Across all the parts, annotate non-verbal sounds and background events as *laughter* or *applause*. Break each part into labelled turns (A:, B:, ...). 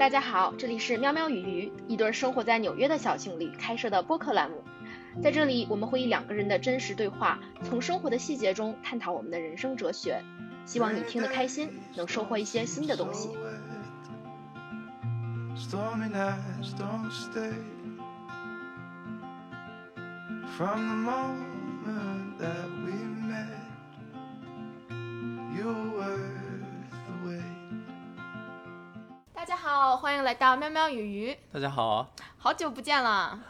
A: 大家好，这里是喵喵与鱼，一对生活在纽约的小情侣开设的播客栏目。在这里，我们会以两个人的真实对话，从生活的细节中探讨我们的人生哲学。希望你听得开心，能收获一些新的东西。
B: From the moment that
A: 迎来到喵喵与鱼，
C: 大家好，
A: 好久不见了。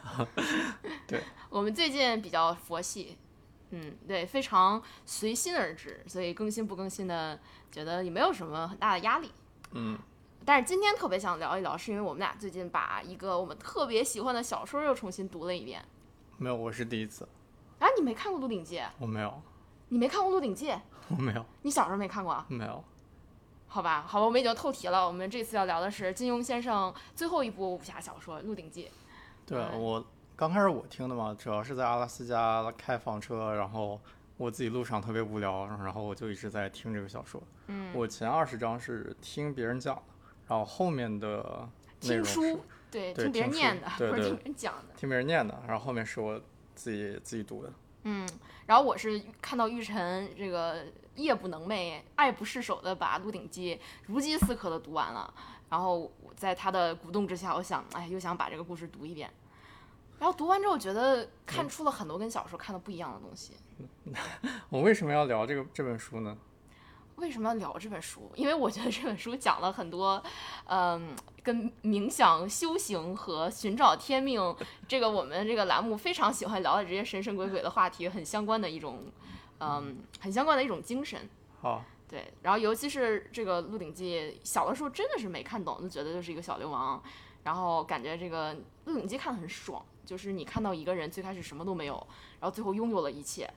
A: *laughs*
C: 对，*laughs*
A: 我们最近比较佛系，嗯，对，非常随心而至，所以更新不更新的，觉得也没有什么很大的压力。
C: 嗯，
A: 但是今天特别想聊一聊，是因为我们俩最近把一个我们特别喜欢的小说又重新读了一遍。
C: 没有，我是第一次，
A: 啊，你没看过《鹿鼎记》？
C: 我没有，
A: 你没看过《鹿鼎记》？
C: 我没有，
A: 你小时候没看过啊？
C: 没有，
A: 好吧，好吧，我们已经透题了。我们这次要聊的是金庸先生最后一部武侠小说《鹿鼎记》。
C: 对
A: 哎
C: 我刚开始我听的嘛，主要是在阿拉斯加开房车，然后我自己路上特别无聊，然后我就一直在听这个小说。
A: 嗯，
C: 我前二十章是听别人讲的，然后后面的
A: 听书，对，
C: 对
A: 听别人念的，
C: 对 *laughs* 对
A: 不是听别人讲的。
C: 听别人念的，然后后面是我自己自己读的。
A: 嗯，然后我是看到玉晨这个夜不能寐、爱不释手的把《鹿鼎记》如饥似渴的读完了，然后我在他的鼓动之下，我想，哎，又想把这个故事读一遍。然后读完之后，觉得看出了很多跟小时候看的不一样的东西。*laughs*
C: 我为什么要聊这个这本书呢？
A: 为什么要聊这本书？因为我觉得这本书讲了很多，嗯，跟冥想、修行和寻找天命这个我们这个栏目非常喜欢聊的这些神神鬼鬼的话题很相关的一种，嗯，很相关的一种精神。
C: 好，
A: 对，然后尤其是这个《鹿鼎记》，小的时候真的是没看懂，就觉得就是一个小流氓，然后感觉这个《鹿鼎记》看得很爽，就是你看到一个人最开始什么都没有，然后最后拥有了一切，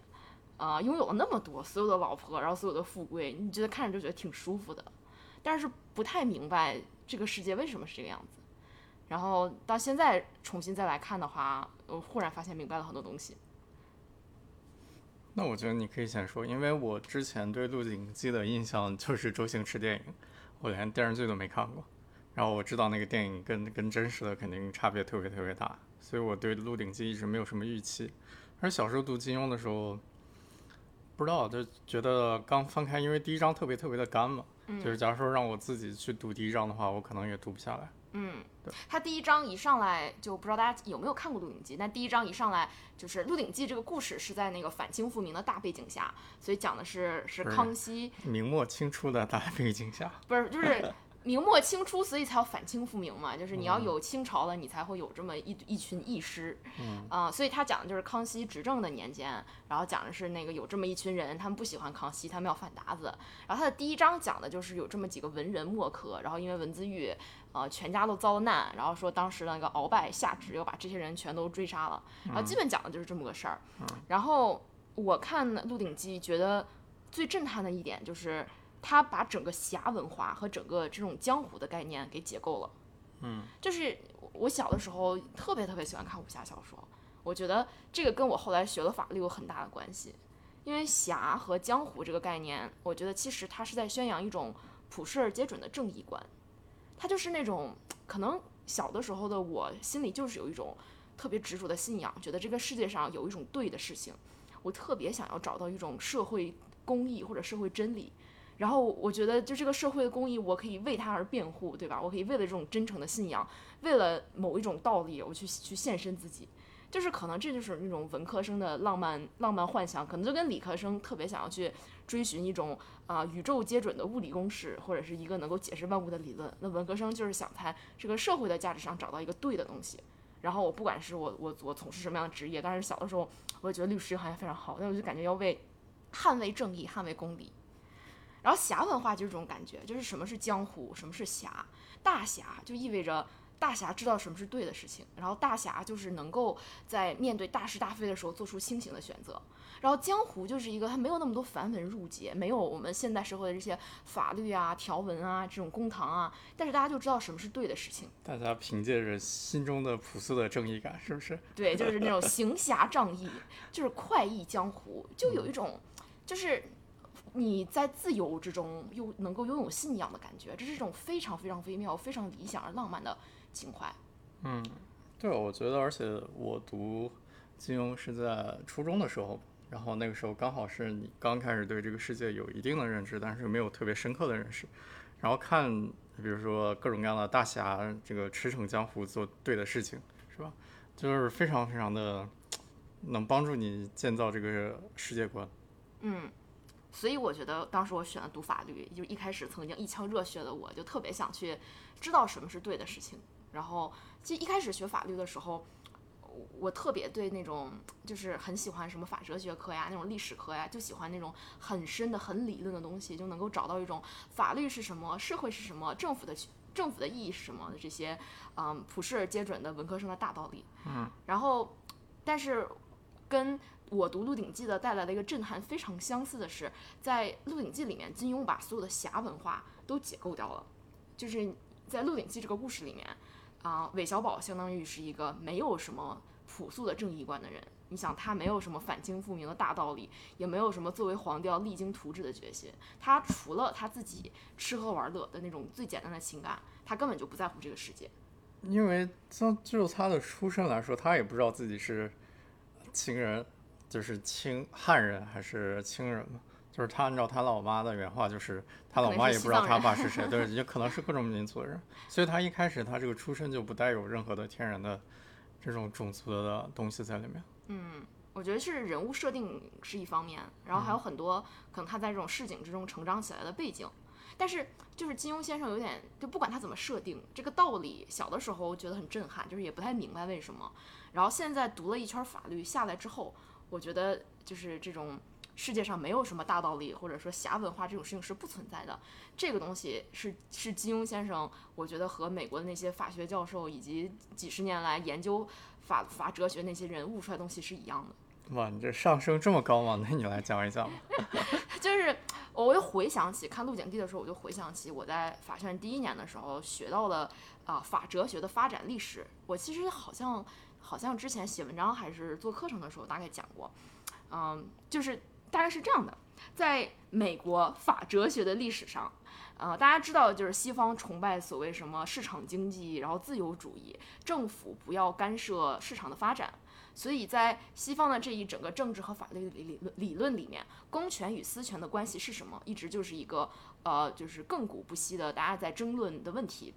A: 啊、拥有了那么多，所有的老婆，然后所有的富贵，你觉得看着就觉得挺舒服的，但是不太明白这个世界为什么是这个样子。然后到现在重新再来看的话，我忽然发现明白了很多东西。
C: 那我觉得你可以先说，因为我之前对《鹿鼎记》的印象就是周星驰电影，我连电视剧都没看过。然后我知道那个电影跟跟真实的肯定差别特别特别大，所以我对《鹿鼎记》一直没有什么预期。而小时候读金庸的时候，不知道就觉得刚翻开，因为第一章特别特别的干嘛，就是假如说让我自己去读第一章的话，我可能也读不下来。
A: 嗯。
C: 对，
A: 他第一章一上来就不知道大家有没有看过《鹿鼎记》，但第一章一上来就是《鹿鼎记》这个故事是在那个反清复明的大背景下，所以讲的是是康熙，
C: 明末清初的大背景下，
A: 不是就是明末清初，所以才要反清复明嘛，就是你
C: 嗯。
A: 要有清朝了，你才会有这么一一群义师，
C: 嗯。
A: 啊、所以他讲的就是康熙执政的年间，然后讲的是那个有这么一群人，他们不喜欢康熙，他们要反鞑子。然后他的第一章讲的就是有这么几个文人墨客，然后因为文字狱，呃，全家都遭了难，然后说当时那个鳌拜下旨要把这些人全都追杀了，然后基本讲的就是这么个事儿。然后我看《鹿鼎记》，觉得最震撼的一点就是他把整个侠文化和整个这种江湖的概念给解构了。
C: 嗯，
A: 就是我小的时候特别特别喜欢看武侠小说，我觉得这个跟我后来学了法律有很大的关系，因为侠和江湖这个概念，我觉得其实它是在宣扬一种普世而皆准的正义观，它就是那种可能小的时候的我心里就是有一种特别执着的信仰，觉得这个世界上有一种对的事情，我特别想要找到一种社会公义或者社会真理。然后我觉得，就这个社会的公义，我可以为它而辩护，对吧？我可以为了这种真诚的信仰，为了某一种道理，我去去献身自己。就是可能这就是那种文科生的浪漫浪漫幻想，可能就跟理科生特别想要去追寻一种啊、宇宙皆准的物理公式，或者是一个能够解释万物的理论。那文科生就是想在这个社会的价值上找到一个对的东西。然后我不管是我我我从事什么样的职业，但是小的时候我也觉得律师这个行业非常好，但我就感觉要为捍卫正义、捍卫公理。然后侠文化就是这种感觉，就是什么是江湖，什么是侠。大侠就意味着大侠知道什么是对的事情，然后大侠就是能够在面对大是大非的时候做出清醒的选择。然后江湖就是一个它没有那么多繁文缛节，没有我们现代社会的这些法律啊、条文啊、这种公堂啊，但是大家就知道什么是对的事情。
C: 大家凭借着心中的朴素的正义感，是不是？*laughs*
A: 对，就是那种行侠仗义，就是快意江湖，就有一种，就是你在自由之中又能够拥有信仰的感觉，这是一种非常非常微妙、非常理想而浪漫的情怀。
C: 嗯，对，我觉得，而且我读金庸是在初中的时候，然后那个时候刚好是你刚开始对这个世界有一定的认知，但是没有特别深刻的认识，然后看，比如说各种各样的大侠，这个驰骋江湖做对的事情，是吧？就是非常非常的能帮助你建造这个世界观。
A: 嗯，所以我觉得当时我选了读法律，就一开始曾经一腔热血的我就特别想去知道什么是对的事情。然后，其实一开始学法律的时候，我我特别对那种就是很喜欢什么法哲学科呀、那种历史科呀，就喜欢那种很深的、很理论的东西，就能够找到一种法律是什么、社会是什么、政府的政府的意义是什么的这些，嗯，普世而皆准的文科生的大道理。
C: 嗯，
A: 然后，但是跟我读《鹿鼎记》的带来的一个震撼非常相似的是，在《鹿鼎记》里面，金庸把所有的侠文化都解构掉了，就是在《鹿鼎记》这个故事里面。啊，韦小宝相当于是一个没有什么朴素的正义观的人。你想，他没有什么反清复明的大道理，也没有什么作为皇帝要励精图治的决心。他除了他自己吃喝玩乐的那种最简单的情感，他根本就不在乎这个世界。
C: 因为从就他的出身来说，他也不知道自己是清人，就是清汉人还是清人嘛。就是他按照他老妈的原话，就是他老妈也不知道他爸是谁，对，也可能是各种民族的人，所以他一开始他这个出身就不带有任何的天然的这种种族的东西在里面。
A: 嗯，我觉得是人物设定是一方面，然后还有很多可能他在这种市井之中成长起来的背景，但是就是金庸先生有点就不管他怎么设定这个道理，小的时候觉得很震撼，就是也不太明白为什么，然后现在读了一圈法律下来之后，我觉得就是这种。世界上没有什么大道理，或者说侠文化这种事情是不存在的。这个东西是是金庸先生，我觉得和美国的那些法学教授以及几十年来研究法法哲学那些人悟出来的东西是一样的。
C: 哇，你这上升这么高吗？那你来讲一讲吧。*laughs*
A: 就是我又回想起看《鹿鼎记》的时候，我就回想起我在法学院第一年的时候学到了啊法哲学的发展历史。我其实好像好像之前写文章还是做课程的时候大概讲过，嗯，就是。大概是这样的，在美国法哲学的历史上，呃，大家知道就是西方崇拜所谓什么市场经济，然后自由主义，政府不要干涉市场的发展，所以在西方的这一整个政治和法律理理理论里面，公权与私权的关系是什么，一直就是一个呃，就是亘古不息的大家在争论的问题。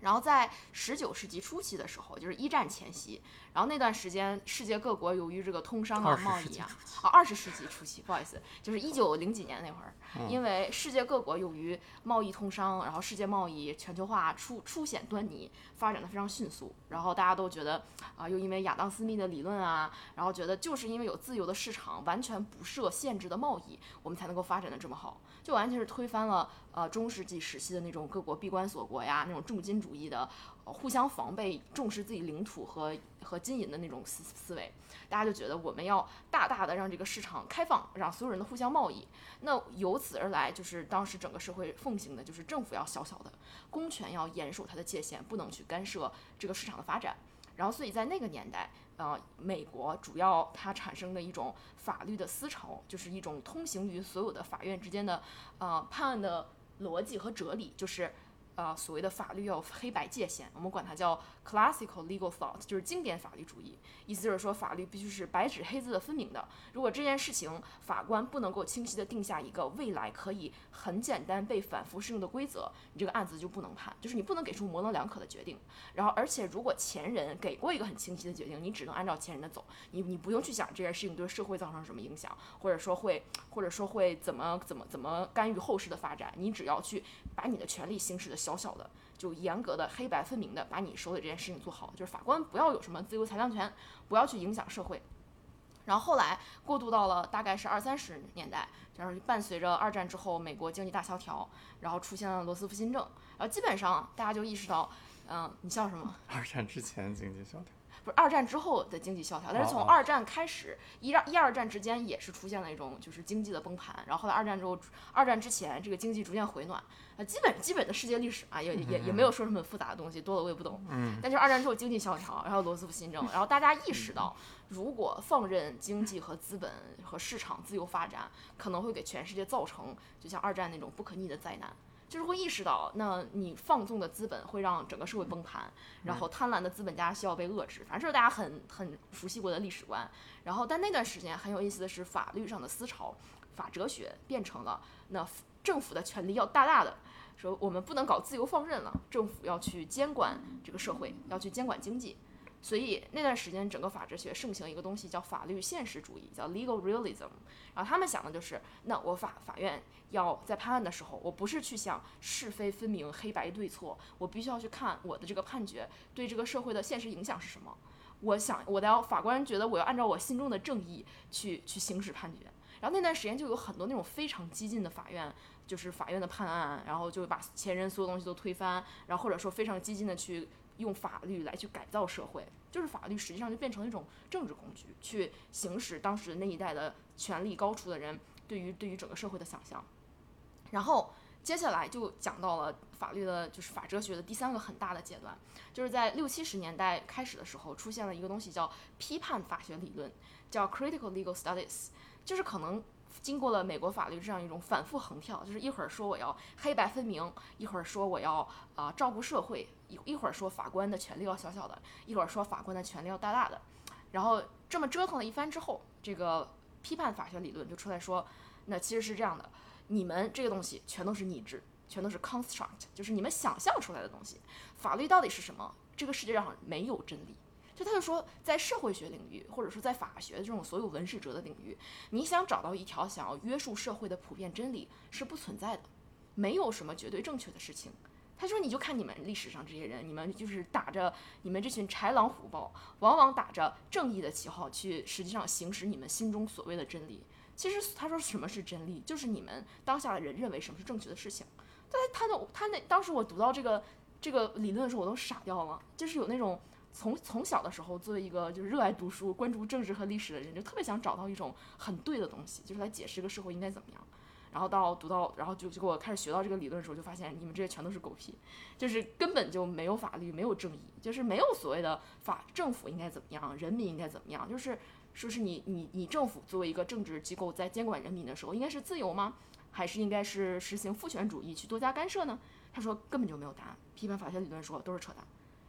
A: 然后在十九世纪初期的时候，就是一战前夕，然后那段时间，世界各国由于这个通商啊、贸易啊，啊，二十世纪初期，不好意思，就是一九零几年那会儿，因为世界各国由于贸易通商，然后世界贸易全球化初初显端倪，发展的非常迅速，然后大家都觉得啊，又因为亚当斯密的理论啊，然后觉得就是因为有自由的市场，完全不设限制的贸易，我们才能够发展的这么好，就完全是推翻了。呃，中世纪时期的那种各国闭关锁国呀，那种重金主义的，互相防备、重视自己领土和和金银的那种思思维，大家就觉得我们要大大的让这个市场开放，让所有人都互相贸易。那由此而来，就是当时整个社会奉行的就是政府要小小的，公权要严守它的界限，不能去干涉这个市场的发展。然后，所以在那个年代，呃，美国主要它产生的一种法律的思潮，就是一种通行于所有的法院之间的，呃，判案的。逻辑和哲理就是。呃，所谓的法律要有黑白界限，我们管它叫 classical legal thought，就是经典法律主义。意思就是说，法律必须是白纸黑字的分明的。如果这件事情法官不能够清晰的定下一个未来可以很简单被反复适用的规则，你这个案子就不能判，就是你不能给出模棱两可的决定。然后，而且如果前人给过一个很清晰的决定，你只能按照前人的走，你你不用去想这件事情对社会造成什么影响，或者说会或者说会怎么怎么怎么干预后世的发展，你只要去把你的权利行使的。小小的，就严格的、黑白分明的把你手里这件事情做好，就是法官不要有什么自由裁量权，不要去影响社会。然后后来过渡到了大概是二三十年代，就是伴随着二战之后美国经济大萧条，然后出现了罗斯福新政，然后基本上大家就意识到，嗯，你笑什么？*laughs*
C: 二战之前经济萧条。
A: 不是二战之后的经济萧条，但是从二战开始，一二一二战之间也是出现了一种就是经济的崩盘，然后后来二战之后，二战之前这个经济逐渐回暖，啊，基本基本的世界历史啊，也也也没有说什么复杂的东西，多了我也不懂。
C: 嗯，
A: 但就是二战之后经济萧条，然后罗斯福新政，然后大家意识到，如果放任经济和资本和市场自由发展，可能会给全世界造成就像二战那种不可逆的灾难。就是会意识到，那你放纵的资本会让整个社会崩盘，然后贪婪的资本家需要被遏制。反正这是大家很很熟悉过的历史观。然后，但那段时间很有意思的是，法律上的思潮，法哲学变成了那政府的权力要大大的，说我们不能搞自由放任了，政府要去监管这个社会，要去监管经济。所以那段时间，整个法哲学盛行一个东西叫法律现实主义，叫 legal realism。然后他们想的就是，那我法法院要在判案的时候，我不是去想是非分明、黑白对错，我必须要去看我的这个判决对这个社会的现实影响是什么。我想，我的要法官觉得我要按照我心中的正义去去行使判决。然后那段时间就有很多那种非常激进的法院，就是法院的判案，然后就把前人所有东西都推翻，然后或者说非常激进的去用法律来去改造社会，就是法律实际上就变成了一种政治工具，去行使当时那一代的权力高处的人对于对于整个社会的想象。然后接下来就讲到了法律的，就是法哲学的第三个很大的阶段，就是在六七十年代开始的时候，出现了一个东西叫批判法学理论，叫 critical legal studies，就是可能。经过了美国法律这样一种反复横跳，就是一会儿说我要黑白分明，一会儿说我要啊、照顾社会，一一会儿说法官的权利要小小的，一会儿说法官的权利要大大的，然后这么折腾了一番之后，这个批判法学理论就出来说，那其实是这样的，你们这个东西全都是拟制，全都是 construct，就是你们想象出来的东西。法律到底是什么？这个世界上没有真理。就他就说，在社会学领域，或者说在法学这种所有文史哲的领域，你想找到一条想要约束社会的普遍真理是不存在的，没有什么绝对正确的事情。他说：“你就看你们历史上这些人，你们就是打着你们这群豺狼虎豹，往往打着正义的旗号去，实际上行使你们心中所谓的真理。其实他说什么是真理，就是你们当下的人认为什么是正确的事情。但他的他那当时我读到这个这个理论的时候，我都傻掉了，就是有那种从从小的时候作为一个就是热爱读书、关注政治和历史的人，就特别想找到一种很对的东西，就是来解释这个社会应该怎么样。然后到读到，然后就就给我开始学到这个理论的时候，就发现你们这些全都是狗屁，就是根本就没有法律，没有正义，就是没有所谓的法政府应该怎么样，人民应该怎么样，就是说是你你你政府作为一个政治机构在监管人民的时候，应该是自由吗？还是应该是实行父权主义去多加干涉呢？他说根本就没有答案。批判法学理论说都是扯淡，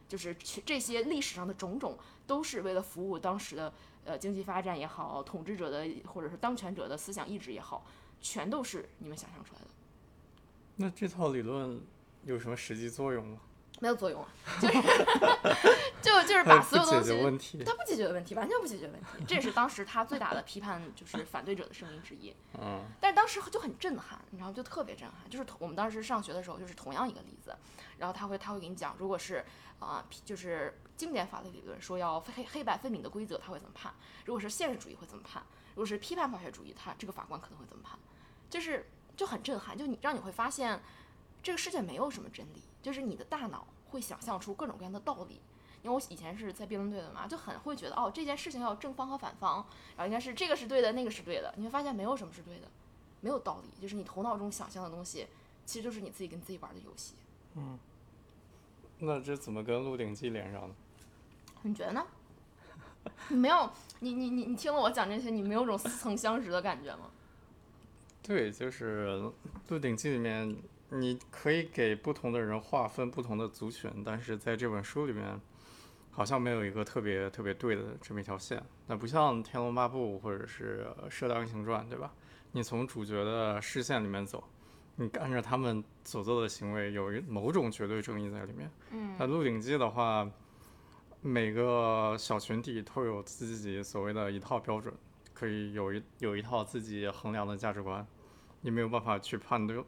A: 就是这些历史上的种种都是为了服务当时的呃经济发展也好，统治者的或者是当权者的思想意志也好，全都是你们想象出来的。
C: 那这套理论有什么实际作用吗？
A: 没有作用啊，就是就就是把所有东西
C: 问题。
A: 它不解决问题，完全不解决问题，这也是当时他最大的批判，就是反对者的声音之一。
C: 嗯，
A: 但是当时就很震撼，你知道吗？就特别震撼。就是同我们当时上学的时候，就是同样一个例子，然后他会他会给你讲，如果是啊、就是经典法律理论说要黑黑白分明的规则，他会怎么判？如果是现实主义会怎么判？如果是批判法学主义，他这个法官可能会怎么判？就是就很震撼，就你让你会发现，这个世界没有什么真理，就是你的大脑会想象出各种各样的道理。因为我以前是在辩论队的嘛，就很会觉得哦，这件事情要正方和反方，然后应该是这个是对的，那个是对的。你会发现没有什么是对的，没有道理，就是你头脑中想象的东西，其实就是你自己跟自己玩的游戏。
C: 那这怎么跟《鹿鼎记》连上呢？
A: 你觉得呢？你没有，你你你你听了我讲这些，你没有种似曾相识的感觉吗？
C: 对，就是《鹿鼎记》里面，你可以给不同的人划分不同的族群，但是在这本书里面，好像没有一个特别特别对的这么一条线。那不像《天龙八部》或者是《射雕英雄传》，对吧？你从主角的视线里面走，你按照他们所做的行为，有一某种绝对正义在里面。
A: 嗯
C: 那《鹿鼎记》的话，每个小群体都有自己所谓的一套标准，可以有一有一套自己衡量的价值观，你没有办法去判断，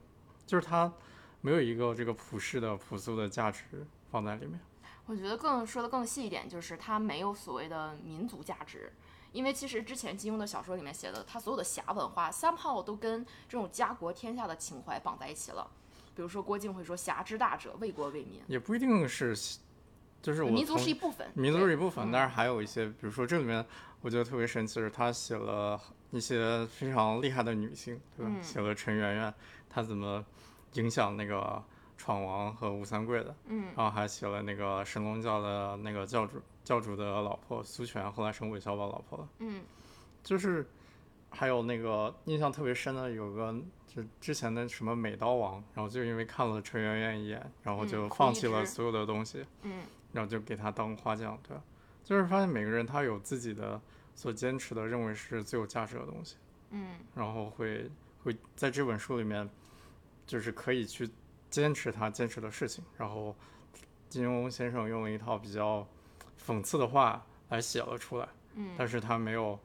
C: 就是它没有一个这个普世的朴素的价值放在里面。
A: 我觉得更说的更细一点，就是它没有所谓的民族价值，因为其实之前金庸的小说里面写的，他所有的侠文化，somehow 都跟这种家国天下的情怀绑在一起了。比如说郭靖会说“侠之大者，为国为民
C: 也不一定是就是我
A: 民族是一部分，
C: 民族是一部分，
A: 嗯
C: 但是还有一些，比如说这里面我觉得特别神奇的是，他写了一些非常厉害的女性，对吧？
A: 嗯
C: 写了陈圆圆，她怎么影响那个闯王和吴三桂的，
A: 嗯
C: 然后还写了那个神龙教的那个教主教主的老婆苏全，后来成韦小宝老婆了。
A: 嗯
C: 就是还有那个印象特别深的有个，就之前的什么美刀王，然后就因为看了陈圆圆一眼，然后
A: 嗯
C: 就放弃了所有的东西，
A: 嗯
C: 然后就给他当花匠，对吧？就是发现每个人他有自己的所坚持的，认为是最有价值的东西，
A: 嗯
C: 然后会会在这本书里面，就是可以去坚持他坚持的事情。然后金庸先生用了一套比较讽刺的话来写了出来，
A: 嗯，
C: 但是他没有，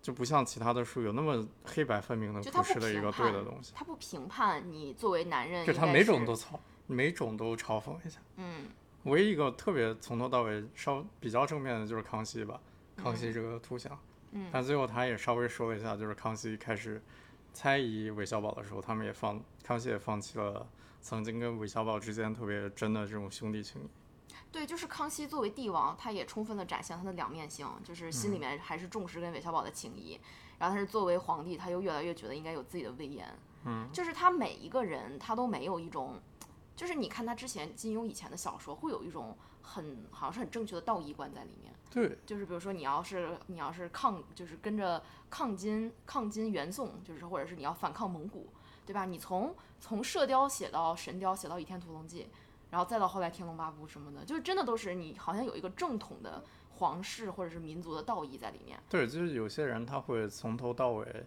C: 就不像其他的书有那么黑白分明的
A: 就他不
C: 普世的一个对的东西，
A: 他不评判你作为男人，
C: 就他每种都嘲，每种都嘲讽一下。
A: 嗯
C: 唯一一个特别从头到尾稍比较正面的就是康熙吧，康熙这个图像，
A: 嗯
C: 但最后他也稍微说了一下，就是康熙开始猜疑韦小宝的时候，他们也放康熙也放弃了曾经跟韦小宝之间特别真的这种兄弟情谊。
A: 对，就是康熙作为帝王，他也充分的展现他的两面性，就是心里
C: 嗯。
A: 面还是重视跟韦小宝的情谊，然后他是作为皇帝，他又越来越觉得应该有自己的威严，
C: 嗯，
A: 就是他每一个人他都没有一种，就是你看他之前金庸以前的小说，会有一种很好像是很正确的道义观在里面，
C: 对，
A: 就是比如说你要是你要是抗，就是跟着抗金抗金元宋，就是或者是你要反抗蒙古，对吧？你从从射雕写到神雕，写到倚天屠龙记，然后再到后来天龙八部什么的，就是真的都是你好像有一个正统的皇室或者是民族的道义在里面。
C: 对，就是有些人他会从头到尾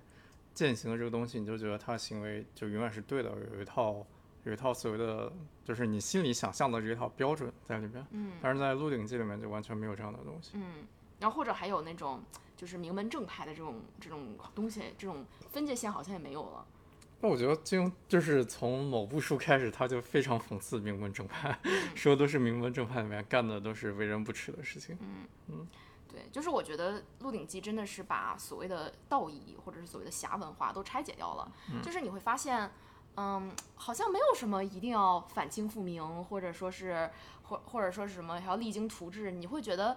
C: 践行的这个东西，你就觉得他行为就永远是对的，有一套有一套所谓的就是你心里想象的这一套标准在里面。
A: 嗯
C: 但是在《鹿鼎记》里面就完全没有这样的东西。
A: 嗯，然后或者还有那种就是名门正派的这种这种东西，这种分界线好像也没有了。
C: 那我觉得金庸就是从某部书开始，他就非常讽刺名门正派，说都是名门正派里面干的都是为人不耻的事情。
A: 嗯嗯对，就是我觉得《鹿鼎记》真的是把所谓的道义或者是所谓的侠文化都拆解掉了。就是你会发现，嗯，好像没有什么一定要反清复明，或者说是或或者说是什么还要励精图治。你会觉得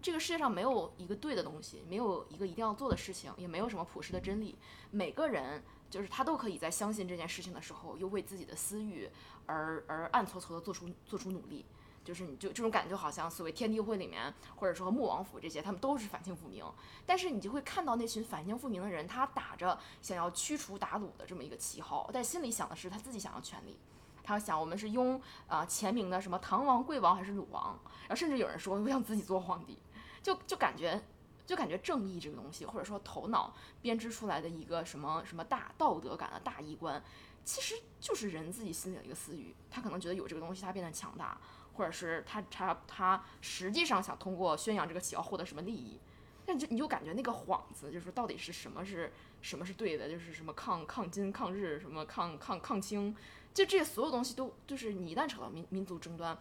A: 这个世界上没有一个对的东西，没有一个一定要做的事情，也没有什么普世的真理。每个人就是他都可以在相信这件事情的时候，又为自己的私欲而而暗搓搓的做出做出努力。就是你就这种感觉，好像所谓天地会里面，或者说穆王府这些，他们都是反清复明。但是你就会看到那群反清复明的人，他打着想要驱除鞑虏的这么一个旗号，但心里想的是他自己想要权力。他想我们是拥啊、前明的什么唐王、贵王还是鲁王，然后甚至有人说我想自己做皇帝，就就感觉就感觉正义这个东西，或者说头脑编织出来的一个什么什么大道德感的大衣冠，其实就是人自己心里的一个私欲。他可能觉得有这个东西，他变得强大，或者是他他他实际上想通过宣扬这个旗号获得什么利益。但就你就感觉那个幌子，就是说到底是什么是什么是对的，就是什么抗抗金抗日，什么抗抗抗清，就这些所有东西都就是你一旦扯到民民族争端，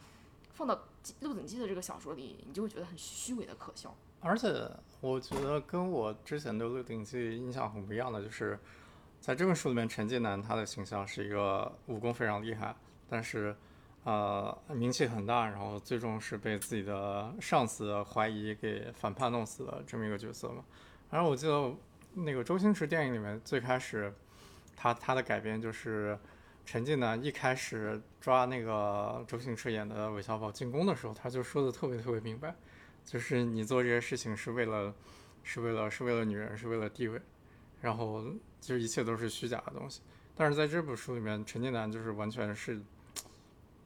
A: 放到《鹿鼎记》的这个小说里，你就会觉得很虚伪的可笑。
C: 而且我觉得跟我之前对《鹿鼎记》印象很不一样的，就是在这本书里面，陈近南他的形象是一个武功非常厉害，但是呃名气很大，然后最终是被自己的上司怀疑给反叛弄死的这么一个角色嘛。然后我记得那个周星驰电影里面最开始他他的改编就是。陈近南一开始抓那个周星驰演的韦小宝进宫的时候，他就说的特别特别明白，就是你做这些事情是为了，是为了是为了女人，是为了地位，然后就一切都是虚假的东西。但是在这本书里面，陈近南就是完全是，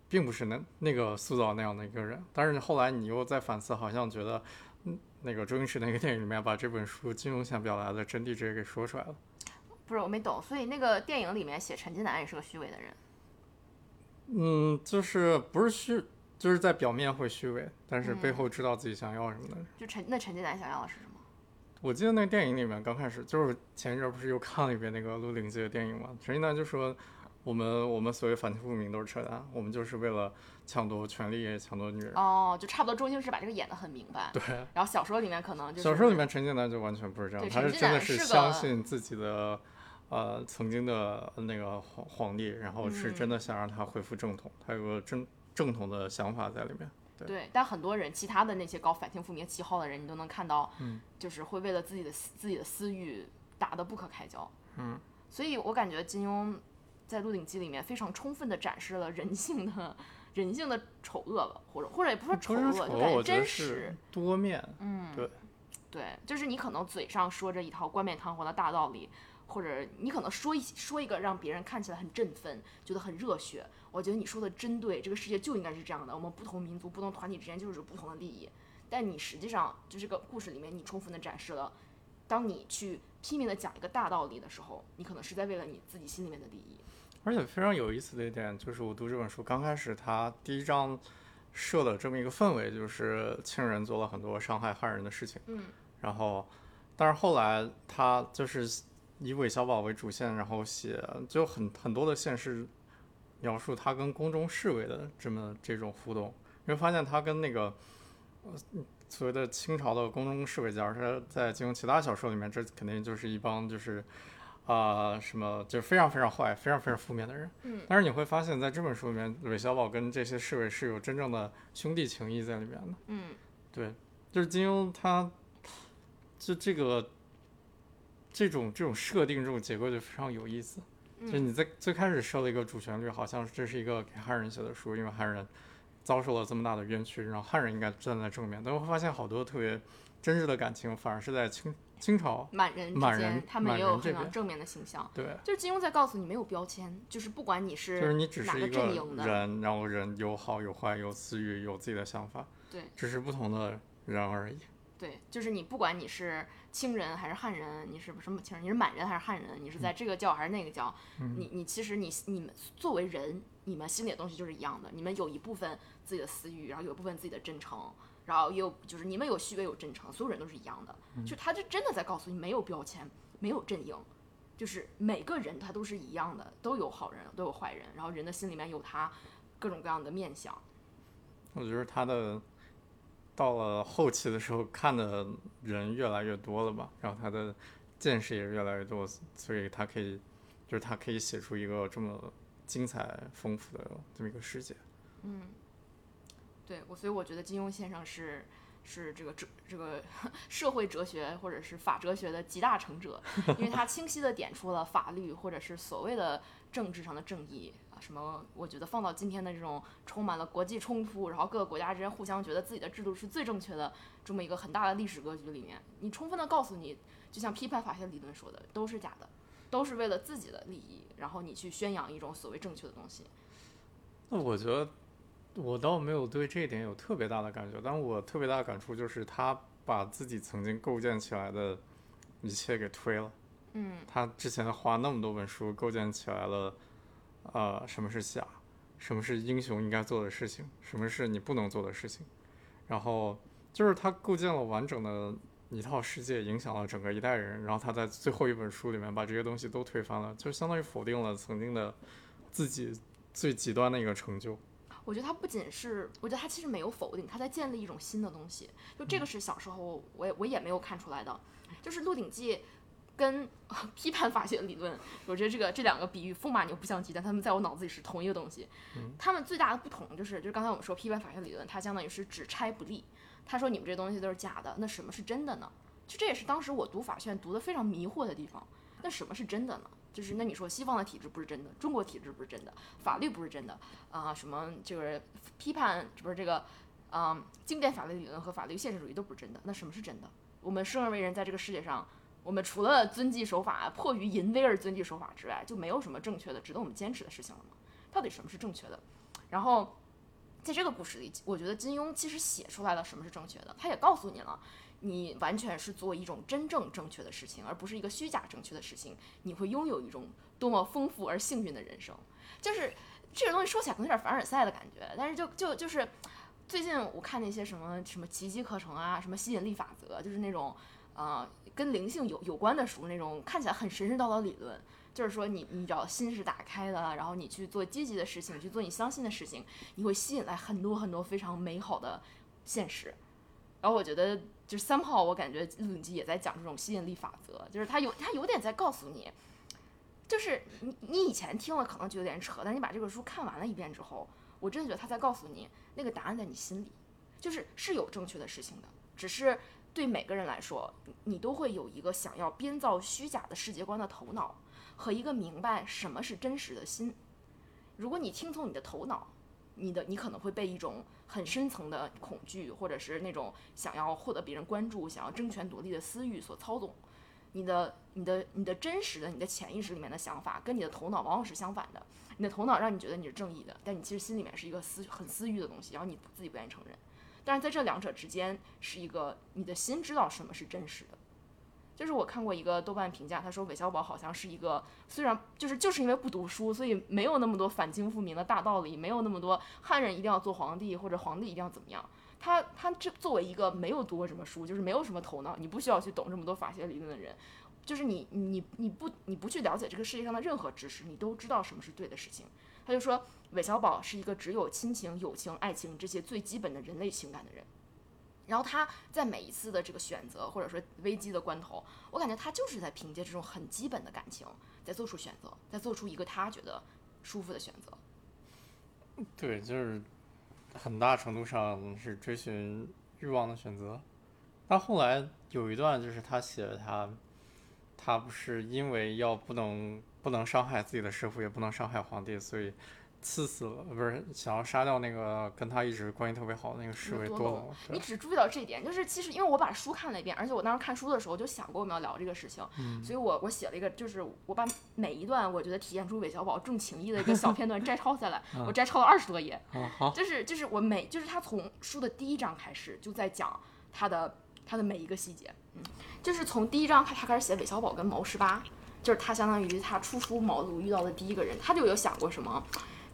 C: 并不是那那个塑造那样的一个人。但是后来你又在反思，好像觉得，嗯，那个周星驰那个电影里面把这本书金庸想表达的真谛直接给说出来了。
A: 不是我没懂，所以那个电影里面写陈近南也是个虚伪的人。
C: 嗯，就是不是虚，就是在表面会虚伪，但是背
A: 嗯
C: 后知道自己想要什么的人。
A: 就陈那陈近南想要的是什么？
C: 我记得那个电影里面刚开始就是前一阵儿不是又看了一遍那个《鹿鼎记》的电影嘛，陈近南就说我们我们所谓反清复明都是扯淡，我们就是为了抢夺权力、抢夺女人。
A: 哦，就差不多周星驰把这个演得很明白。
C: 对，
A: 然后小说里面可能就是
C: 小说里面陈近南就完全不是这样，他是真的是
A: 相
C: 信自己的。呃，曾经的那个皇皇帝，然后是真的想让他恢复正统，他有个正正统的想法在里面。对
A: 对，但很多人其他的那些搞反清复明旗号的人，你都能看到，
C: 嗯，
A: 就是会为了自己的私自己的私欲打得不可开交。
C: 嗯，
A: 所以我感觉金庸在《鹿鼎记》里面非常充分的展示了人性的人性的丑恶吧，或者或者也不是说丑恶，就感
C: 觉
A: 真
C: 是
A: 实。
C: 多面。
A: 嗯，
C: 对
A: 对，就是你可能嘴上说着一套冠冕堂皇的大道理，或者你可能说一说一个让别人看起来很振奋，觉得很热血。我觉得你说的真对，这个世界就应该是这样的，我们不同民族、不同团体之间就是有不同的利益。但你实际上就这个故事里面，你充分的展示了，当你去拼命的讲一个大道理的时候，你可能是在为了你自己心里面的利益。
C: 而且非常有意思的一点就是，我读这本书刚开始，它第一章设了这么一个氛围，就是清人做了很多伤害汉人的事情。
A: 嗯，
C: 然后，但是后来他就是以韦小宝为主线，然后写就很很多的线是描述他跟宫中侍卫的这么这种互动，你会发现他跟那个呃所谓的清朝的宫中侍卫，假如说在金庸其他小说里面，这肯定就是一帮就是。啊、什么就非常非常坏、非常非常负面的人。
A: 嗯，
C: 但是你会发现在这本书里面，韦小宝跟这些侍卫是有真正的兄弟情谊在里面的。
A: 嗯，
C: 对，就是金庸他，就这个这种这种设定、这种结构就非常有意思。就你在最开始设了一个主旋律，好像这是一个给汉人写的书，因为汉人遭受了这么大的冤屈，然后汉人应该站在正面。但会发现好多特别真挚的感情，反而是在清清朝。
A: 满人之间
C: 满人，
A: 他们也有很正面的形象。
C: 对，
A: 就是金庸在告诉你，没有标签，就是不管你是
C: 就是你只是一
A: 阵营的，
C: 人，然后人有好有坏，有私欲，有自己的想法，
A: 对
C: 只是不同的人而已。
A: 对，就是你不管你是清人还是汉人，你是什么清人，你是满人还是汉人，你是在这个教还是那个教，你你其实你你们作为人，你们心里的东西就是一样的，你们有一部分自己的私欲，然后有一部分自己的真诚，然后也有就是你们有虚伪有真诚，所有人都是一样的，就他就真的在告诉你，没有标签，没有阵营。就是每个人他都是一样的，都有好人，都有坏人，然后人的心里面有他各种各样的面相。
C: 我觉得他的到了后期的时候，看的人越来越多了吧，然后他的见识也越来越多，所以他可以，就是他可以写出一个这么精彩丰富的这么一个世界。
A: 嗯对我，所以我觉得金庸先生是是这个哲这个 *laughs* 社会哲学或者是法哲学的集大成者，因为他清晰的点出了法律或者是所谓的政治上的正义，什么我觉得放到今天的这种充满了国际冲突，然后各个国家之间互相觉得自己的制度是最正确的这么一个很大的历史格局里面，你充分的告诉你，就像批判法学理论说的，都是假的，都是为了自己的利益，然后你去宣扬一种所谓正确的东西。
C: 那我觉得我倒没有对这一点有特别大的感觉，但我特别大的感触就是他把自己曾经构建起来的一切给推了。
A: 嗯，
C: 他之前花那么多本书构建起来了，呃，什么是侠，什么是英雄应该做的事情，什么是你不能做的事情，然后就是他构建了完整的一套世界，影响了整个一代人，然后他在最后一本书里面把这些东西都推翻了，就相当于否定了曾经的自己最极端的一个成就。
A: 我觉得他不仅是，我觉得他其实没有否定，他在建立一种新的东西。就这个是小时候我也我也没有看出来的，就是《鹿鼎记》跟 *laughs* 批判法学理论，我觉得这个这两个比喻风马牛不相及，但他们在我脑子里是同一个东西。他们最大的不同就是，就是刚才我们说批判法学理论，它相当于是只拆不立。他说你们这东西都是假的，那什么是真的呢？就这也是当时我读法学读的非常迷惑的地方。那什么是真的呢？就是那你说西方的体制不是真的，中国体制不是真的，法律不是真的啊、什么就是批判不是这个，嗯、经典法律理论和法律现实主义都不是真的。那什么是真的？我们生而为人，在这个世界上，我们除了遵纪守法，迫于淫威而遵纪守法之外，就没有什么正确的、值得我们坚持的事情了吗？到底什么是正确的？然后，在这个故事里，我觉得金庸其实写出来了什么是正确的，他也告诉你了。你完全是做一种真正正确的事情，而不是一个虚假正确的事情，你会拥有一种多么丰富而幸运的人生。就是这个东西说起来可能有点凡尔赛的感觉，但是就就就是最近我看那些什么什么奇迹课程啊，什么吸引力法则，就是那种呃跟灵性有有关的书，那种看起来很神神叨叨理论。就是说你，你只要心是打开的，然后你去做积极的事情，去做你相信的事情，你会吸引来很多很多非常美好的现实。然后我觉得，就是三炮，我感觉《鹿鼎记》也在讲这种吸引力法则，就是他有他有点在告诉你，就是你你以前听了可能觉得有点扯，但你把这个书看完了一遍之后，我真的觉得他在告诉你，那个答案在你心里，就是是有正确的事情的，只是对每个人来说，你都会有一个想要编造虚假的世界观的头脑和一个明白什么是真实的心。如果你听从你的头脑，你的你可能会被一种很深层的恐惧，或者是那种想要获得别人关注、想要争权夺利的私欲所操纵。你的、你的、你的真实的、你的潜意识里面的想法，跟你的头脑往往是相反的。你的头脑让你觉得你是正义的，但你其实心里面是一个私很私欲的东西，然后你自己不愿意承认。但是在这两者之间，是一个你的心知道什么是真实的。就是我看过一个豆瓣评价，他说韦小宝好像是一个虽然就是就是因为不读书，所以没有那么多反清复明的大道理，没有那么多汉人一定要做皇帝或者皇帝一定要怎么样。他他这作为一个没有读过什么书，就是没有什么头脑，你不需要去懂这么多法学理论的人，就是你你你不你不去了解这个世界上的任何知识，你都知道什么是对的事情。他就说韦小宝是一个只有亲情、友情、爱情这些最基本的人类情感的人。然后他在每一次的这个选择或者说危机的关头，我感觉他就是在凭借这种很基本的感情，在做出选择，在做出一个他觉得舒服的选择。
C: 对，就是很大程度上是追寻欲望的选择。但后来有一段就是他写他，他不是因为要不能不能伤害自己的师傅，也不能伤害皇帝，所以。刺死了，不是想要杀掉那个跟他一直关系特别好的那个侍卫多
A: 隆。你只注意到这一点，就是其实因为我把书看了一遍，而且我当时看书的时候就想过我们要聊这个事情，所以我我写了一个，就是我把每一段我觉得体现出韦小宝重情义的一个小片段 *laughs* 摘抄下来，我摘抄了二十多页。
C: 好，
A: 就是就是我每就是他从书的第一章开始就在讲他的他的每一个细节，嗯，就是从第一章他他开始写韦小宝跟毛十八，就是他相当于他初出茅庐遇到的第一个人，他就有想过什么。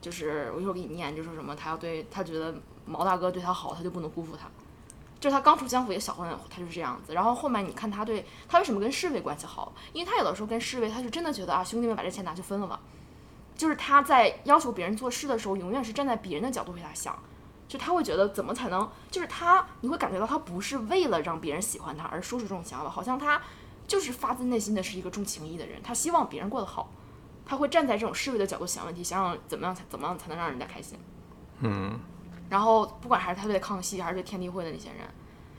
A: 就是我一会儿给你念，就说什么他要对他觉得毛大哥对他好，他就不能辜负他。就是他刚出江湖也小混混，他就是这样子。然后后面你看他对他为什么跟侍卫关系好？因为他有的时候跟侍卫，他是真的觉得啊，兄弟们把这钱拿去分了吧。就是他在要求别人做事的时候，永远是站在别人的角度为他想。就他会觉得怎么才能，就是他你会感觉到他不是为了让别人喜欢他而说出这种想法，好像他就是发自内心的是一个重情义的人，他希望别人过得好。他会站在这种侍卫的角度想问题，想想怎么样才怎么样才能让人家开心。
C: 嗯，
A: 然后不管还是他对康熙，还是对天地会的那些人，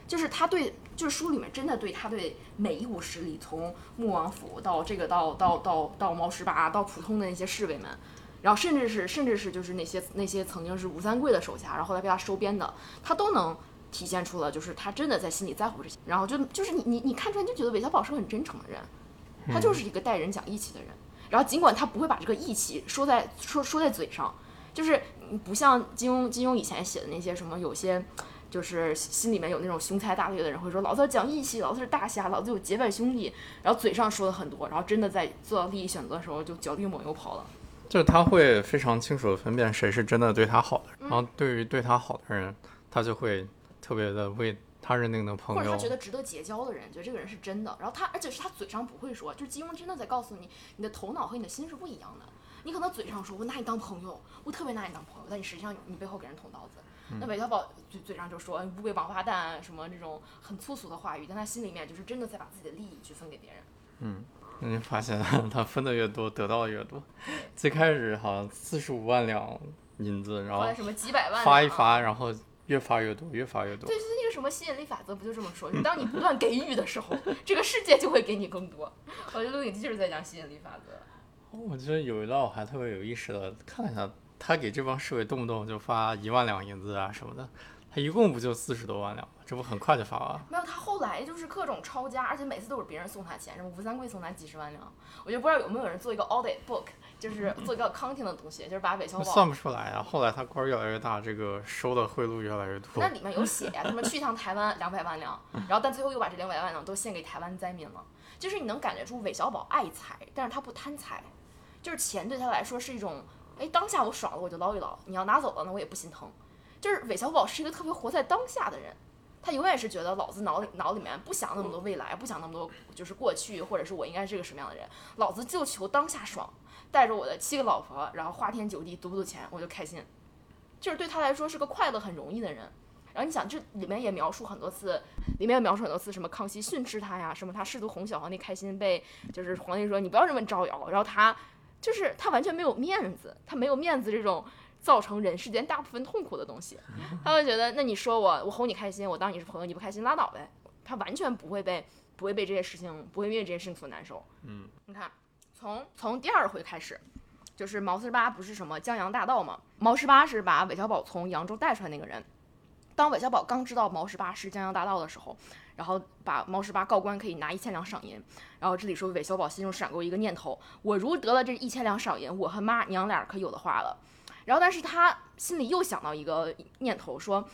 A: 就是他对，就是书里面真的对他对每一股势力，从穆王府到这个到到到到毛十八，到普通的那些侍卫们，然后甚至是甚至是就是那些那些曾经是吴三桂的手下，然后后来被他收编的，他都能体现出了，就是他真的在心里在乎这些。然后就就是你你你看出来就觉得韦小宝是个很真诚的人，他就是一个待人讲义气的人。然后尽管他不会把这个义气说在说说在嘴上，就是不像金庸金庸以前写的那些什么，有些就是心里面有那种雄才大略的人会说，老子讲义气，老子是大侠，老子有结拜兄弟，然后嘴上说的很多，然后真的在做到利益选择的时候就脚底抹油跑了。
C: 就是他会非常清楚的分辨谁是真的对他好的，然后对于对他好的人，他就会特别的为。他认定的朋友，
A: 或者他觉得值得结交的人，觉得这个人是真的。然后他，而且是他嘴上不会说，就是金庸真的在告诉你，你的头脑和你的心是不一样的。你可能嘴上说我拿你当朋友，我特别拿你当朋友，但你实际上你背后给人捅刀子。那韦小宝嘴嘴上就说乌龟王八蛋什么这种很粗俗的话语，但他心里面就是真的在把自己的利益去分给别人。
C: 嗯，那你发现他分的越多，得到的越多。最开始好像四十五万两银子，然后
A: 什么几百万
C: 发一发，然后。越发越多，越发越多。
A: 对，就是那个什么吸引力法则，不就这么说？就当你不断给予的时候，这个世界就会给你更多。我觉得录影机就是在讲吸引力法则。
C: 我觉得有一段我还特别有意识的看了一下，他给这帮侍卫动不动就发一万两银子啊什么的，他一共不就四十多万两吗？这不很快就发完？
A: 没有，他后来就是各种抄家，而且每次都是别人送他钱，什么吴三桂送他几十万两。我就不知道有没有人做一个 audit book。就是做一个 accounting 的东西，就是把韦小宝
C: 算不出来啊。后来他官越来越大，这个收的贿赂越来越多。
A: 那里面有写呀，什么去一趟台湾两百万两，*laughs* 然后但最后又把这两百万两都献给台湾灾民了。就是你能感觉出韦小宝爱财，但是他不贪财，就是钱对他来说是一种，哎，当下我爽了我就捞一捞，你要拿走了呢我也不心疼。就是韦小宝是一个特别活在当下的人，他永远是觉得老子脑里脑里面不想那么多未来，不想那么多就是过去或者是我应该是个什么样的人，老子就求当下爽。带着我的七个老婆，然后花天酒地，赌不赌钱我就开心，就是对他来说是个快乐很容易的人。然后你想，这里面也描述很多次，里面也描述很多次什么康熙训斥他呀，什么他试图哄小皇帝开心，被就是皇帝说你不要这么招摇，然后他就是他完全没有面子，他没有面子这种造成人世间大部分痛苦的东西。*laughs* 他会觉得，那你说我，我哄你开心，我当你是朋友，你不开心拉倒呗。他完全不会被不会被这些事情，不会因为这些事情所难受。
C: 嗯，
A: 你看，从从第二回开始，就是毛十八不是什么江洋大盗吗？毛十八是把韦小宝从扬州带出来那个人。当韦小宝刚知道毛十八是江洋大盗的时候，然后把毛十八告官可以拿一千两赏银。然后这里说韦小宝心中闪过一个念头：我如得了这一千两赏银，我和妈娘俩可有的花了。然后，但是他心里又想到一个念头，说。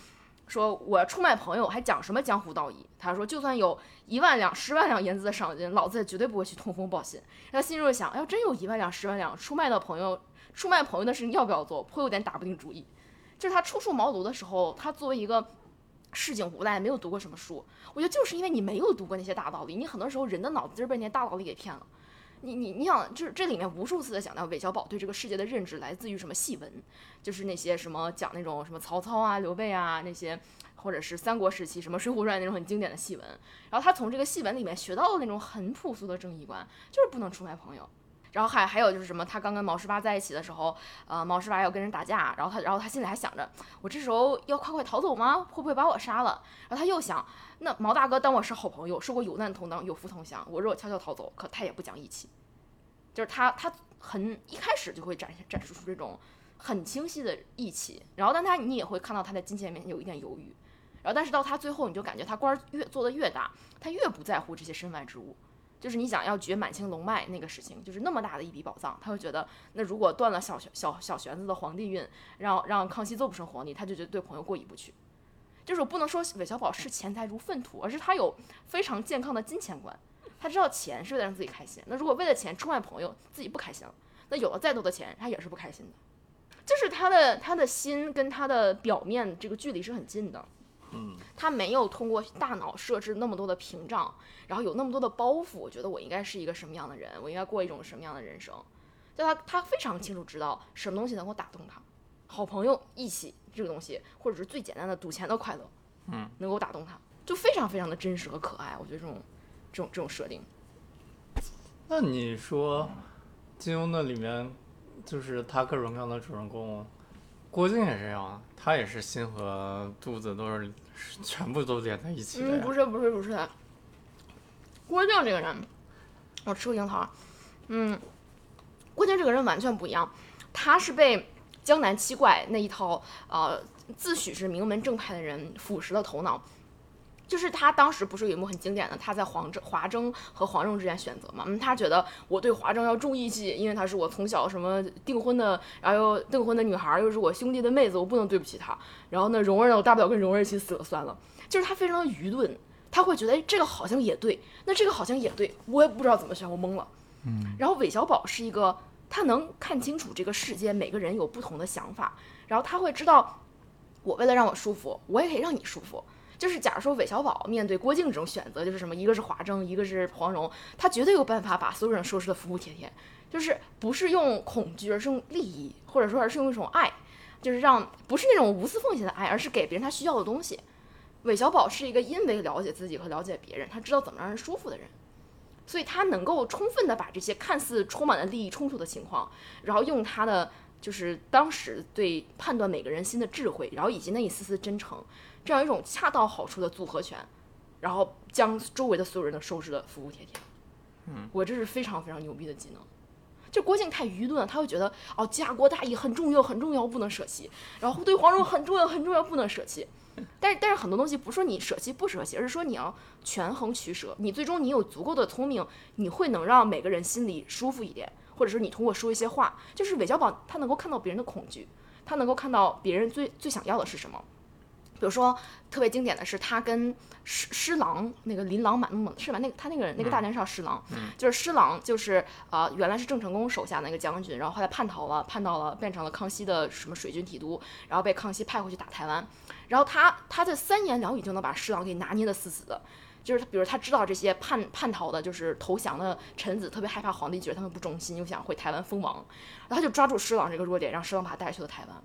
A: 说我出卖朋友，还讲什么江湖道义？他说，就算有一万两、十万两银子的赏金，老子也绝对不会去通风报信。他心中想，要真有一万两、十万两，出卖的朋友，出卖朋友的事情要不要做？颇有点打不定主意。就是他初出茅庐的时候，他作为一个市井无赖，没有读过什么书。我觉得就是因为你没有读过那些大道理，你很多时候人的脑子就是被那些大道理给骗了。你你你想，就是这里面无数次的讲到韦小宝对这个世界的认知来自于什么戏文，就是那些什么讲那种什么曹操啊、刘备啊那些，或者是三国时期什么《水浒传》那种很经典的戏文。然后他从这个戏文里面学到了那种很朴素的正义观，就是不能出卖朋友。然后还还有就是什么，他刚跟毛十八在一起的时候，呃，毛十八要跟人打架，然后他然后他心里还想着，我这时候要快快逃走吗？会不会把我杀了？然后他又想，那毛大哥当我是好朋友，说过有难同当，有福同享，我若悄悄逃走，可他也不讲义气。就是他，他很一开始就会展现展示出这种很清晰的义气，然后但他你也会看到他在金钱面前有一点犹豫，然后但是到他最后，你就感觉他官越做的越大，他越不在乎这些身外之物。就是你想要掘满清龙脉那个事情，就是那么大的一笔宝藏，他会觉得那如果断了小小小玄子的皇帝运，让让康熙做不成皇帝，他就觉得对朋友过意不去。就是我不能说韦小宝视钱财如粪土，而是他有非常健康的金钱观。他知道钱是为了让自己开心，那如果为了钱出卖朋友，自己不开心了，那有了再多的钱，他也是不开心的。就是他的他的心跟他的表面这个距离是很近的，
C: 嗯，
A: 他没有通过大脑设置那么多的屏障，然后有那么多的包袱。我觉得我应该是一个什么样的人，我应该过一种什么样的人生。就他他非常清楚知道什么东西能够打动他，好朋友义气这个东西，或者是最简单的赌钱的快乐，
C: 嗯，
A: 能够打动他，就非常非常的真实和可爱。我觉得这种。这种这种设定，
C: 那你说金庸那里面，就是他各种各样的主人公，郭靖也这样啊？他也是心和肚子都是全部都连在一起的。
A: 嗯，不是不是不是，郭靖这个人，我吃过樱桃，嗯，郭靖这个人完全不一样，他是被江南七怪那一套呃自诩是名门正派的人腐蚀了头脑。就是他当时不是有一幕很经典的，他在黄征、华筝和黄蓉之间选择嘛？嗯，他觉得我对华筝要重义气，因为他是我从小什么订婚的，然后又订婚的女孩，又是我兄弟的妹子，我不能对不起她。然后呢，蓉儿呢，我大不了跟蓉儿一起死了算了。就是他非常的愚钝，他会觉得，哎，这个好像也对，那这个好像也对，我也不知道怎么选，我懵了。
C: 嗯。
A: 然后韦小宝是一个，他能看清楚这个世界，每个人有不同的想法，然后他会知道，我为了让我舒服，我也可以让你舒服。就是假如说韦小宝面对郭靖这种选择，就是什么，一个是华筝，一个是黄蓉，他绝对有办法把所有人收拾的服服帖帖。就是不是用恐惧，而是用利益，或者说而是用一种爱，就是让不是那种无私奉献的爱，而是给别人他需要的东西。韦小宝是一个因为了解自己和了解别人，他知道怎么让人舒服的人，所以他能够充分的把这些看似充满了利益冲突的情况，然后用他的就是当时对判断每个人心的智慧，然后以及那一丝丝真诚。这样一种恰到好处的组合拳，然后将周围的所有人都收拾的服服帖帖。
C: 嗯，
A: 我这是非常非常牛逼的技能。就郭靖太愚钝了，他会觉得哦，家国大义很重要，很重要，不能舍弃。然后对黄蓉很重要，很重要，不能舍弃。但是但是很多东西不是说你舍弃不舍弃，而是说你要权衡取舍。你最终你有足够的聪明，你会能让每个人心里舒服一点，或者说你通过说一些话，就是韦小宝他能够看到别人的恐惧，他能够看到别人最最想要的是什么。比如说，特别经典的是他跟施施琅那个琳琅满目是吧？那个他那个人那个大年少施琅，就是施琅，就是呃原来是郑成功手下那个将军，然后后来叛逃了，叛到了变成了康熙的什么水军提督，然后被康熙派回去打台湾，然后他他的三言两语就能把施琅给拿捏的死死的，就是比如他知道这些叛叛逃的，就是投降的臣子特别害怕皇帝觉得他们不忠心，又想回台湾封王，然后他就抓住施琅这个弱点，让施琅把他带去了台湾。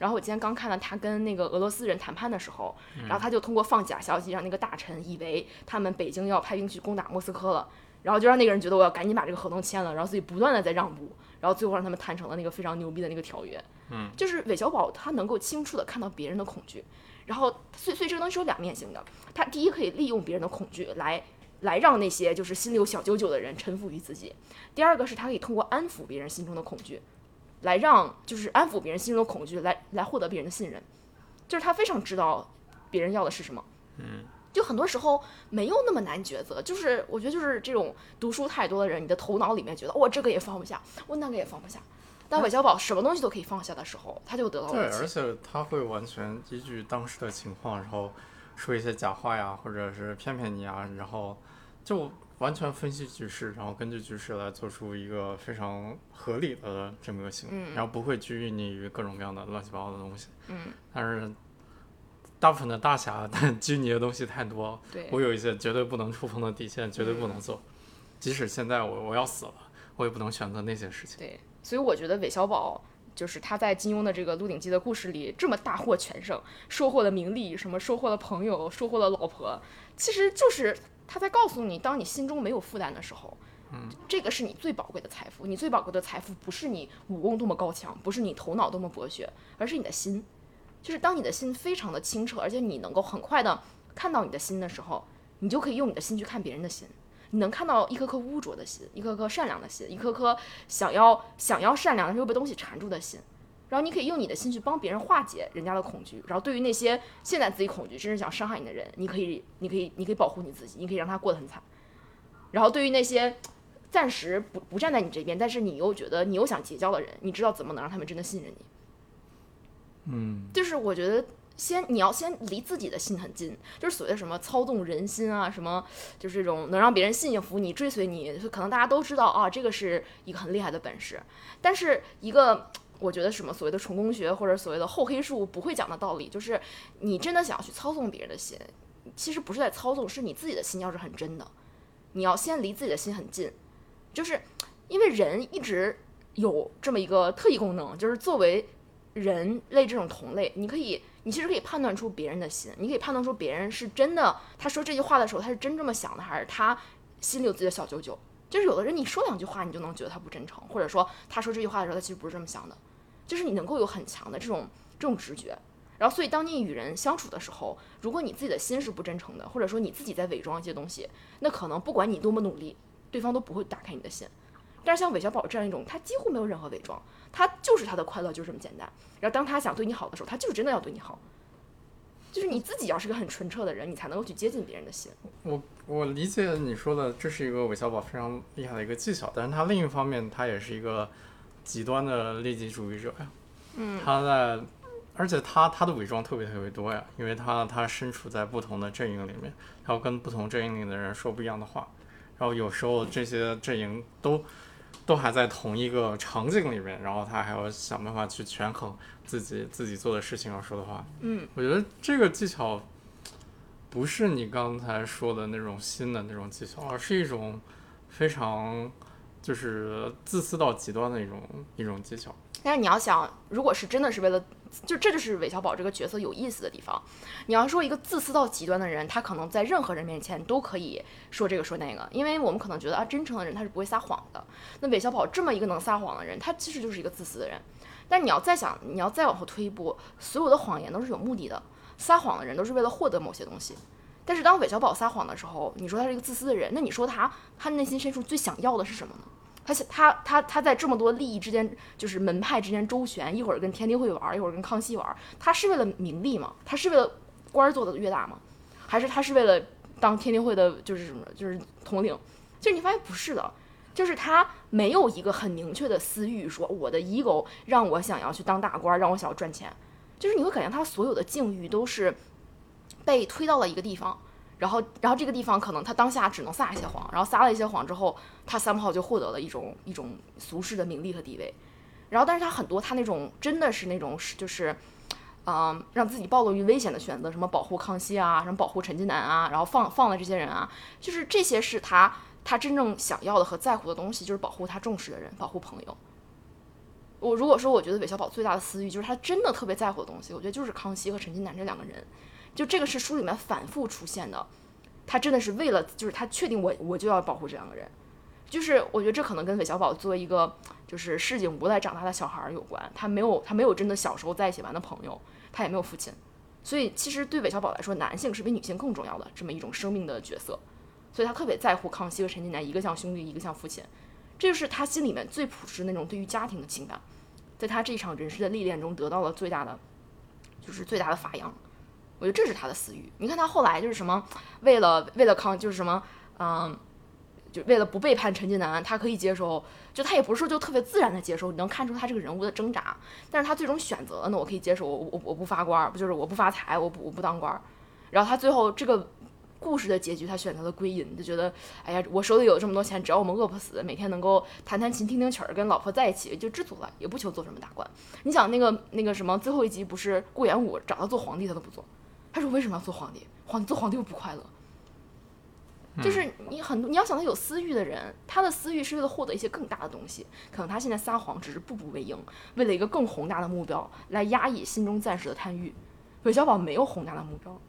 A: 然后我今天刚看了他跟那个俄罗斯人谈判的时候，然后他就通过放假消息让那个大臣以为他们北京要派兵去攻打莫斯科了，然后就让那个人觉得我要赶紧把这个合同签了，然后自己不断的在让步，然后最后让他们谈成了那个非常牛逼的那个条约。
C: 嗯，
A: 就是韦小宝他能够清楚的看到别人的恐惧，然后所以所以这个东西是有两面性的。他第一可以利用别人的恐惧来来让那些就是心里有小九九的人臣服于自己，第二个是他可以通过安抚别人心中的恐惧，来让就是安抚别人心中的恐惧，来来获得别人的信任。就是他非常知道别人要的是什么。
C: 嗯，
A: 就很多时候没有那么难抉择，就是我觉得就是这种读书太多的人，你的头脑里面觉得我这个也放不下，我那个也放不下。但韦小宝什么东西都可以放下的时候，他就得到
C: 对，
A: 了对
C: 而且他会完全依据当时的情况，然后说一些假话呀，或者是骗骗你啊，然后就完全分析局势，然后根据局势来做出一个非常合理的这么个行为，
A: 嗯
C: 然后不会拘泥于各种各样的乱七八糟的东西。
A: 嗯，
C: 但是大部分的大侠，但拘泥的东西太多，
A: 对
C: 我有一些绝对不能触碰的底线，绝对不能做。即使现在我我要死了，我也不能选择那些事情。
A: 对，所以我觉得韦小宝就是他在金庸的这个《鹿鼎记》的故事里这么大获全胜，收获了名利，什么收获了朋友，收获了老婆，其实就是他在告诉你，当你心中没有负担的时候。
C: 嗯，
A: 这个是你最宝贵的财富。你最宝贵的财富不是你武功多么高强，不是你头脑多么博学，而是你的心。就是当你的心非常的清澈，而且你能够很快的看到你的心的时候，你就可以用你的心去看别人的心。你能看到一颗颗污浊的心，一颗颗善良的心，一颗颗想要想要善良但是又被东西缠住的心。然后你可以用你的心去帮别人化解人家的恐惧。然后对于那些现在自己恐惧，甚至想伤害你的人，你可以你可以你可以保护你自己，你可以让他过得很惨。然后对于那些暂时不不站在你这边，但是你又觉得你又想结交的人，你知道怎么能让他们真的信任你。
C: 嗯，
A: 就是我觉得先你要先离自己的心很近，就是所谓的什么操纵人心啊，什么就是这种能让别人信服你、追随你，可能大家都知道啊，这个是一个很厉害的本事。但是一个我觉得什么所谓的成功学或者所谓的厚黑术不会讲的道理，就是你真的想要去操纵别人的心，其实不是在操纵，是你自己的心要是很真的，你要先离自己的心很近，就是因为人一直有这么一个特异功能，就是作为人类这种同类，你可以，你其实可以判断出别人的心，你可以判断出别人是真的，他说这句话的时候，他是真这么想的，还是他心里有自己的小九九。就是有的人你说两句话，你就能觉得他不真诚，或者说他说这句话的时候，他其实不是这么想的。就是你能够有很强的这种这种直觉。然后，所以当你与人相处的时候，如果你自己的心是不真诚的，或者说你自己在伪装一些东西，那可能不管你多么努力，对方都不会打开你的心。但是像韦小宝这样一种，他几乎没有任何伪装，他就是他的快乐就是这么简单。然后当他想对你好的时候，他就是真的要对你好。就是你自己要是个很纯澈的人，你才能够去接近别人的心。
C: 我我理解你说的，这是一个韦小宝非常厉害的一个技巧，但是他另一方面，他也是一个极端的利己主义者呀。
A: 嗯，
C: 他在，而且他他的伪装特别特别多呀，因为他他身处在不同的阵营里面，他要跟不同阵营里的人说不一样的话，然后有时候这些阵营都都还在同一个场景里面，然后他还要想办法去权衡自己自己做的事情要说的话。
A: 嗯，
C: 我觉得这个技巧不是你刚才说的那种新的那种技巧，而是一种非常就是自私到极端的一种一种技巧。
A: 但是你要想，如果是真的是为了，就这就是韦小宝这个角色有意思的地方。你要说一个自私到极端的人，他可能在任何人面前都可以说这个说那个，因为我们可能觉得啊，真诚的人他是不会撒谎的。那韦小宝这么一个能撒谎的人，他其实就是一个自私的人。但你要再想，你要再往后推一步，所有的谎言都是有目的的，撒谎的人都是为了获得某些东西。但是当韦小宝撒谎的时候，你说他是一个自私的人，那你说他他内心深处最想要的是什么呢？他想他他他在这么多利益之间，就是门派之间周旋，一会儿跟天地会玩，一会儿跟康熙玩，他是为了名利吗？他是为了官儿做的越大吗？还是他是为了当天地会的，就是什么，就是统领？就是你发现不是的，就是他没有一个很明确的私欲，说我的 ego 让我想要去当大官，让我想要赚钱，就是你会感觉他所有的境遇都是被推到了一个地方。然后，然后这个地方可能他当下只能撒一些谎，然后撒了一些谎之后，他三炮就获得了一种一种俗世的名利和地位。然后，但是他很多他那种真的是那种是就是，嗯，让自己暴露于危险的选择，什么保护康熙啊，什么保护陈近南啊，然后放放了这些人啊，就是这些是他他真正想要的和在乎的东西，就是保护他重视的人，保护朋友。我如果说我觉得韦小宝最大的私欲就是他真的特别在乎的东西，我觉得就是康熙和陈近南这两个人。就这个是书里面反复出现的，他真的是为了就是他确定我我就要保护这两个人，就是我觉得这可能跟韦小宝作为一个就是市井无赖长大的小孩儿有关，他没有他没有真的小时候在一起玩的朋友，他也没有父亲，所以其实对韦小宝来说，男性是比女性更重要的这么一种生命的角色，所以他特别在乎康熙和陈近南，一个像兄弟，一个像父亲，这就是他心里面最朴实那种对于家庭的情感，在他这一场人生的历练中得到了最大的，就是最大的发扬。我觉得这是他的私欲。你看他后来就是什么，为了为了康，就是什么，嗯，就为了不背叛陈近南，他可以接受，就他也不是说就特别自然的接受，你能看出他这个人物的挣扎。但是他最终选择了呢，我可以接受，我我我不发官，不就是我不发财，我不我不当官。然后他最后这个故事的结局，他选择了归隐，就觉得，哎呀，我手里有这么多钱，只要我们饿不死，每天能够弹弹琴、听听曲儿，跟老婆在一起就知足了，也不求做什么大官。你想那个那个什么，最后一集不是顾炎武找他做皇帝，他都不做。他说：“为什么要做皇帝？皇帝做皇帝又不快乐。就是你很多你要想他有私欲的人，他的私欲是为了获得一些更大的东西。可能他现在撒谎只是步步为营，为了一个更宏大的目标来压抑心中暂时的贪欲。韦小宝没有宏大的目标，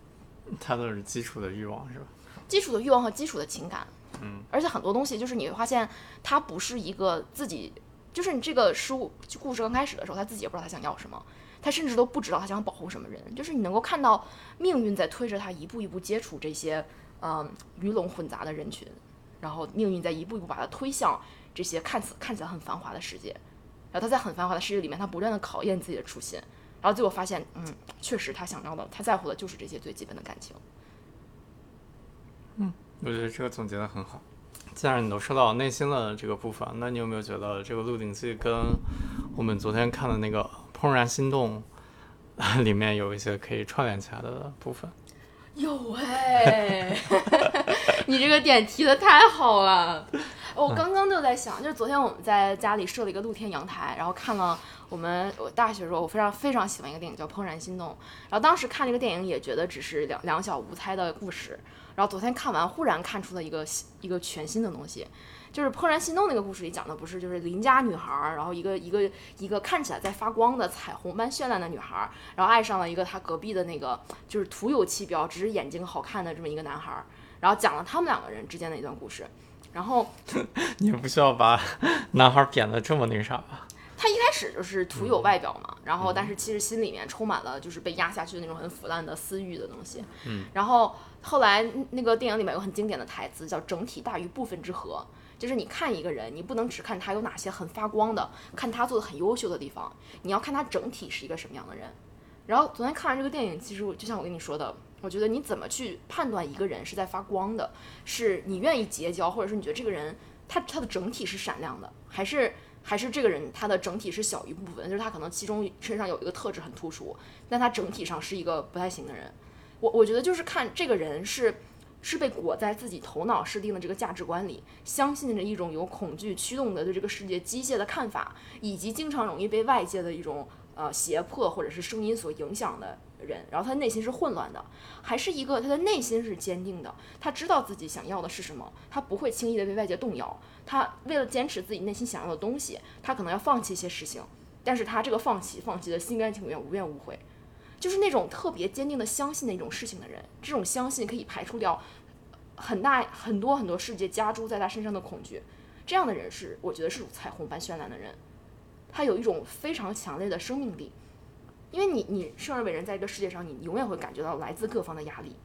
A: *laughs*
C: 他都是基础的欲望是吧？*laughs*
A: 基础的欲望和基础的情感。
C: 嗯，
A: 而且很多东西就是你会发现，他不是一个自己，就是你这个书故事刚开始的时候，他自己也不知道他想要什么。”他甚至都不知道他想保护什么人，就是你能够看到命运在推着他一步一步接触这些，嗯，鱼龙混杂的人群，然后命运在一步一步把他推向这些看似看起来很繁华的世界，然后他在很繁华的世界里面，他不断的考验自己的初心，然后最后发现，嗯，确实他想要的，他在乎的就是这些最基本的感情。
C: 嗯，我觉得这个总结的很好。既然你都说到内心的这个部分，那你有没有觉得这个《鹿鼎记》跟我们昨天看的那个？怦然心动，*laughs* 里面有一些可以串联起来的部分。
A: 有哎，*laughs* 你这个点提的太好了。我刚刚就在想，就是昨天我们在家里设了一个露天阳台，然后看了我们我大学时候我非常非常喜欢一个电影叫《怦然心动》，然后当时看这个电影也觉得只是两两小无猜的故事，然后昨天看完忽然看出了一个一个全新的东西。就是《怦然心动》那个故事里讲的不是，就是邻家女孩儿，然后一个一个一个看起来在发光的彩虹般绚烂的女孩儿，然后爱上了一个她隔壁的那个就是徒有其表，只是眼睛好看的这么一个男孩儿，然后讲了他们两个人之间的一段故事。然后 *laughs*
C: 你不需要把 *laughs* 男孩贬得这么那啥吧？*laughs*
A: 他一开始就是徒有外表嘛，然后但是其实心里面充满了就是被压下去的那种很腐烂的私欲的东西。
C: 嗯，
A: 然后后来那个电影里面有很经典的台词叫“整体大于部分之和”。就是你看一个人，你不能只看他有哪些很发光的，看他做的很优秀的地方，你要看他整体是一个什么样的人。然后昨天看完这个电影，其实我就像我跟你说的，我觉得你怎么去判断一个人是在发光的，是你愿意结交，或者是你觉得这个人他他的整体是闪亮的，还是还是这个人他的整体是小一部分，就是他可能其中身上有一个特质很突出，但他整体上是一个不太行的人。我我觉得就是看这个人是。是被裹在自己头脑设定的这个价值观里，相信着一种由恐惧驱动的对这个世界机械的看法，以及经常容易被外界的一种呃胁迫或者是声音所影响的人，然后他内心是混乱的，还是一个他的内心是坚定的，他知道自己想要的是什么，他不会轻易的被外界动摇，他为了坚持自己内心想要的东西，他可能要放弃一些事情，但是他这个放弃，放弃的心甘情愿，无怨无悔。就是那种特别坚定的相信的一种事情的人，这种相信可以排除掉很大很多很多世界加诸在他身上的恐惧。这样的人是我觉得是如彩虹般绚烂的人，他有一种非常强烈的生命力。因为你你生而为人，在这个世界上，你永远会感觉到来自各方的压力，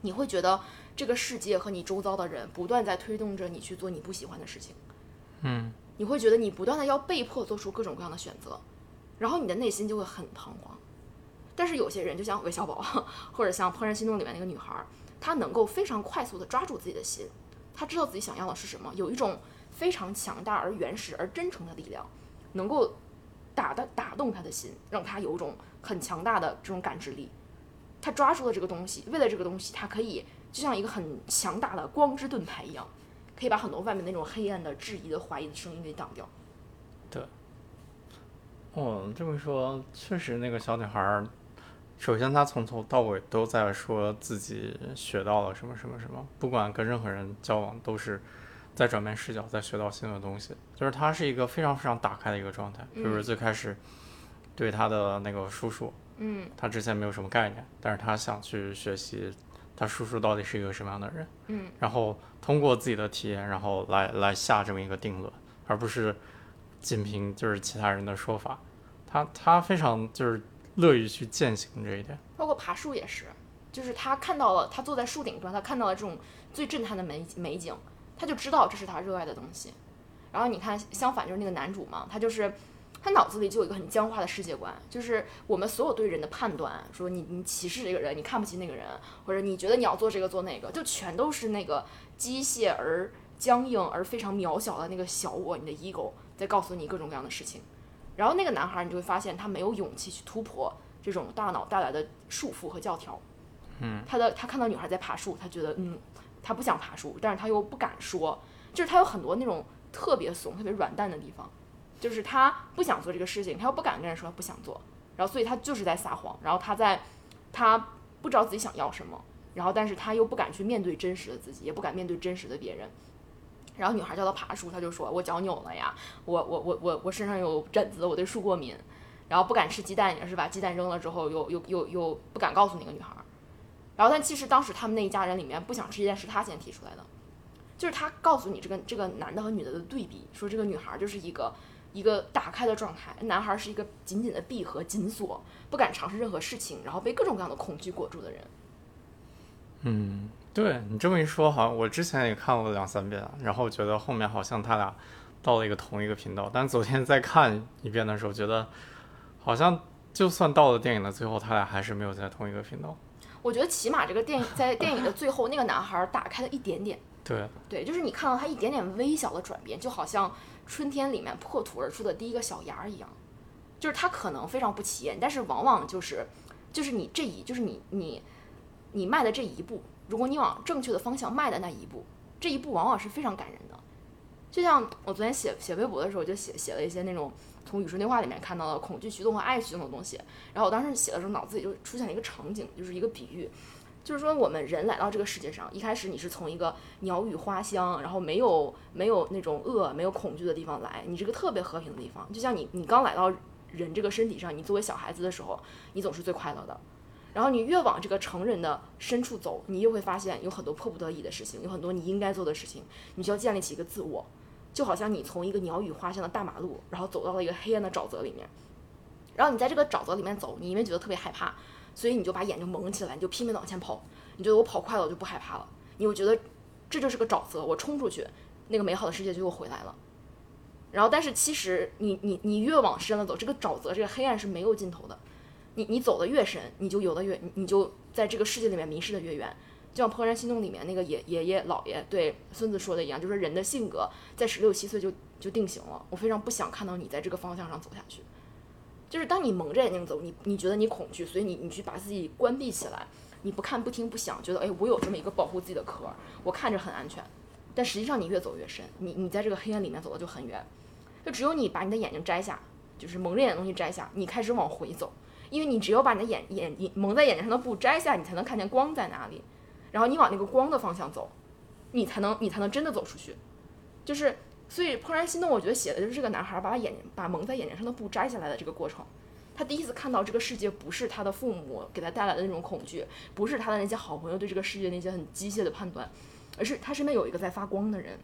A: 你会觉得这个世界和你周遭的人不断在推动着你去做你不喜欢的事情。
C: 嗯，
A: 你会觉得你不断的要被迫做出各种各样的选择，然后你的内心就会很彷徨。但是有些人，就像韦小宝，*laughs* 或者像《怦然心动》里面那个女孩，他能够非常快速地抓住自己的心，他知道自己想要的是什么，有一种非常强大而原始而真诚的力量，能够打的打动他的心，让他有一种很强大的这种感知力。他抓住了这个东西，为了这个东西，他可以就像一个很强大的光之盾牌一样，可以把很多外面那种黑暗的、质疑的、怀疑的声音给挡掉。
C: 对。哦，这么说，确实那个小女孩。首先，他从头到尾都在说自己学到了什么什么什么，不管跟任何人交往，都是在转变视角，在学到新的东西。就是他是一个非常非常打开的一个状态。就是最开始对他的那个叔叔，
A: 嗯，
C: 他之前没有什么概念，但是他想去学习，他他叔叔到底是一个什么样的人，
A: 嗯，
C: 然后通过自己的体验，然后来来下这么一个定论，而不是仅凭就是其他人的说法。他他非常就是乐于去践行这一点。
A: 包括爬树也是，就是他看到了，他坐在树顶端，他看到了这种最震撼的美美景，他就知道这是他热爱的东西。然后你看，相反就是那个男主嘛，他就是他脑子里就有一个很僵化的世界观，就是我们所有对人的判断，说你你歧视这个人，你看不起那个人，或者你觉得你要做这个做那个，就全都是那个机械而僵硬而非常渺小的那个小我，你的 ego 在告诉你各种各样的事情。然后那个男孩，你就会发现他没有勇气去突破这种大脑带来的束缚和教条。
C: 嗯，
A: 他的他看到女孩在爬树，他觉得嗯，他不想爬树，但是他又不敢说，就是他有很多那种特别怂、特别软蛋的地方，就是他不想做这个事情，他又不敢跟人说他不想做，然后所以他就是在撒谎，然后他在他不知道自己想要什么，然后但是他又不敢去面对真实的自己，也不敢面对真实的别人。然后女孩叫他爬树，他就说：“我脚扭了呀，我我我我我身上有疹子，我对树过敏。”然后不敢吃鸡蛋，也是把鸡蛋扔了之后，又又又又不敢告诉那个女孩。然后但其实当时他们那一家人里面不想吃鸡蛋是他先提出来的，就是他告诉你这个这个男的和女的的对比，说这个女孩就是一个一个打开的状态，男孩是一个紧紧的闭合紧锁，不敢尝试任何事情，然后被各种各样的恐惧裹住的人。
C: 嗯，对你这么一说，好像我之前也看过两三遍，然后觉得后面好像他俩到了一个同一个频道，但昨天再看一遍的时候，觉得好像就算到了电影的最后，他俩还是没有在同一个频道。
A: 我觉得起码这个电影在电影的最后，那个男孩打开了一点点。
C: 对，
A: 对，就是你看到他一点点微小的转变，就好像春天里面破土而出的第一个小芽儿一样，就是他可能非常不起眼，但是往往就是，就是你这一，就是你你你迈的这一步，如果你往正确的方向迈的那一步，这一步往往是非常感人的。就像我昨天写写微博的时候，就写写了一些那种从语说对话里面看到的恐惧驱动和爱驱动的东西，然后我当时写的时候，脑子里就出现了一个场景，就是一个比喻。就是说，我们人来到这个世界上，一开始你是从一个鸟语花香，然后没有没有那种恶、没有恐惧的地方来，你是个特别和平的地方。就像你你刚来到人这个身体上，你作为小孩子的时候，你总是最快乐的。然后你越往这个成人的深处走，你越会发现有很多迫不得已的事情，有很多你应该做的事情，你需要建立起一个自我。就好像你从一个鸟语花香的大马路，然后走到了一个黑暗的沼泽里面，然后你在这个沼泽里面走，你因为觉得特别害怕。所以你就把眼睛蒙起来，你就拼命的往前跑。你觉得我跑快了，我就不害怕了。你又觉得这就是个沼泽，我冲出去，那个美好的世界就又回来了。然后，但是其实你你你越往深了走，这个沼泽这个黑暗是没有尽头的。你你走的越深，你就游的越，你就在这个世界里面迷失的越远。就像《怦然心动》里面那个爷爷爷姥爷对孙子说的一样，就是人的性格在十六七岁就就定型了。我非常不想看到你在这个方向上走下去。就是当你蒙着眼睛走，你你觉得你恐惧，所以你你去把自己关闭起来，你不看不听不想，觉得哎我有这么一个保护自己的壳，我看着很安全，但实际上你越走越深，你你在这个黑暗里面走的就很远，就只有你把你的眼睛摘下，就是蒙着眼的东西摘下，你开始往回走，因为你只有把你的眼眼眼蒙在眼睛上的布摘下，你才能看见光在哪里，然后你往那个光的方向走，你才能你才能真的走出去，就是。所以《怦然心动》，我觉得写的就是这个男孩把眼睛把蒙在眼睛上的布摘下来的这个过程。他第一次看到这个世界不是他的父母给他带来的那种恐惧，不是他的那些好朋友对这个世界那些很机械的判断，而是他身边有一个在发光的人。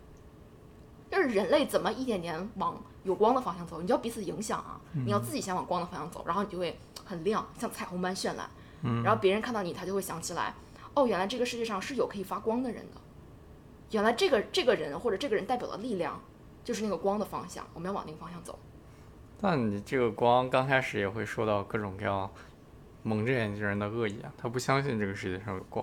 A: 就是人类怎么一点点往有光的方向走，你就要彼此影响啊！你要自己先往光的方向走，然后你就会很亮，像彩虹般绚烂。然后别人看到你，他就会想起来，哦，原来这个世界上是有可以发光的人的。原来这个这个人或者这个人代表的力量。就是那个光的方向，我们要往那个方向走。
C: 但你这个光刚开始也会受到各种各样蒙着眼睛人的恶意啊，他不相信这个世界上有光。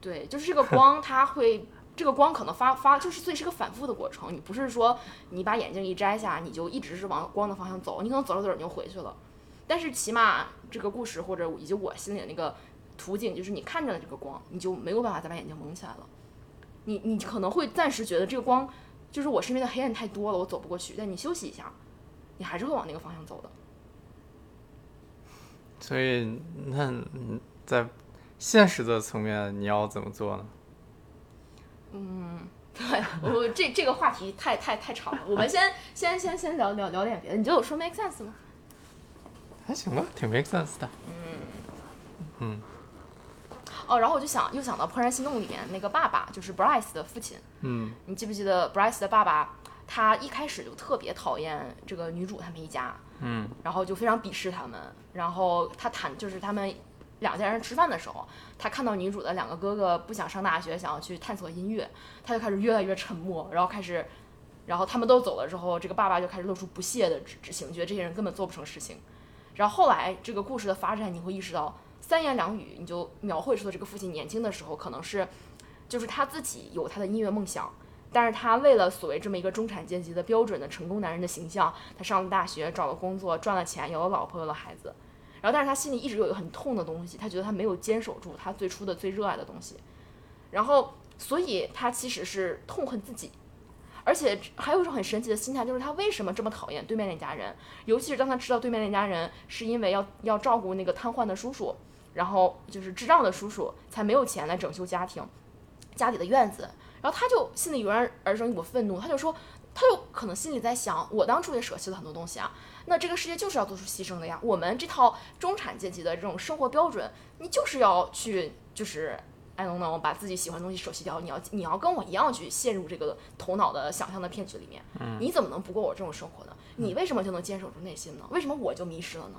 A: 对，就是这个光，它会，这个光可能发发，就是所以是个反复的过程。你不是说你把眼镜一摘下，你就一直是往光的方向走，你可能走着走着你就回去了。但是起码这个故事或者以及我心里的那个图景，就是你看见了这个光，你就没有办法再把眼睛蒙起来了。你你可能会暂时觉得这个光。就是我身边的黑暗太多了，我走不过去。但你休息一下，你还是会往那个方向走的。
C: 所以，那在现实的层面，你要怎么做呢？
A: 嗯，对我这这个话题太太太长了，我们先先先先聊聊聊点别的。你觉得我说 make sense 吗？
C: 还行吧，挺 make sense 的。
A: 嗯
C: 嗯。
A: 哦，然后我就想又想到《怦然心动》里面那个爸爸，就是 Bryce 的父亲。
C: 嗯
A: 你记不记得 Bryce 的爸爸？他一开始就特别讨厌这个女主他们一家，
C: 嗯
A: 然后就非常鄙视他们。然后他谈就是他们两家人吃饭的时候，他看到女主的两个哥哥不想上大学，想要去探索音乐，他就开始越来越沉默，然后开始，然后他们都走了之后，这个爸爸就开始露出不屑的之之情，觉得这些人根本做不成事情。然后后来这个故事的发展，你会意识到三言两语你就描绘出了这个父亲年轻的时候可能是，就是他自己有他的音乐梦想。但是他为了所谓这么一个中产阶级的标准的成功男人的形象，他上了大学，找了工作，赚了钱，有了老婆，有了孩子。然后，但是他心里一直有一个很痛的东西，他觉得他没有坚守住他最初的最热爱的东西。然后，所以他其实是痛恨自己，而且还有一种很神奇的心态，就是他为什么这么讨厌对面那家人？尤其是当他知道对面那家人是因为要要照顾那个瘫痪的叔叔，然后就是智障的叔叔，才没有钱来整修家庭家里的院子。然后他就心里油然而生一股愤怒，他就说，他就可能心里在想，我当初也舍弃了很多东西啊，那这个世界就是要做出牺牲的呀。我们这套中产阶级的这种生活标准，你就是要去就是。I don't know，把自己喜欢的东西舍弃掉，你要你要跟我一样去陷入这个头脑的想象的骗局里面，你怎么能不过我这种生活呢？你为什么就能坚守住内心呢？为什么我就迷失了呢？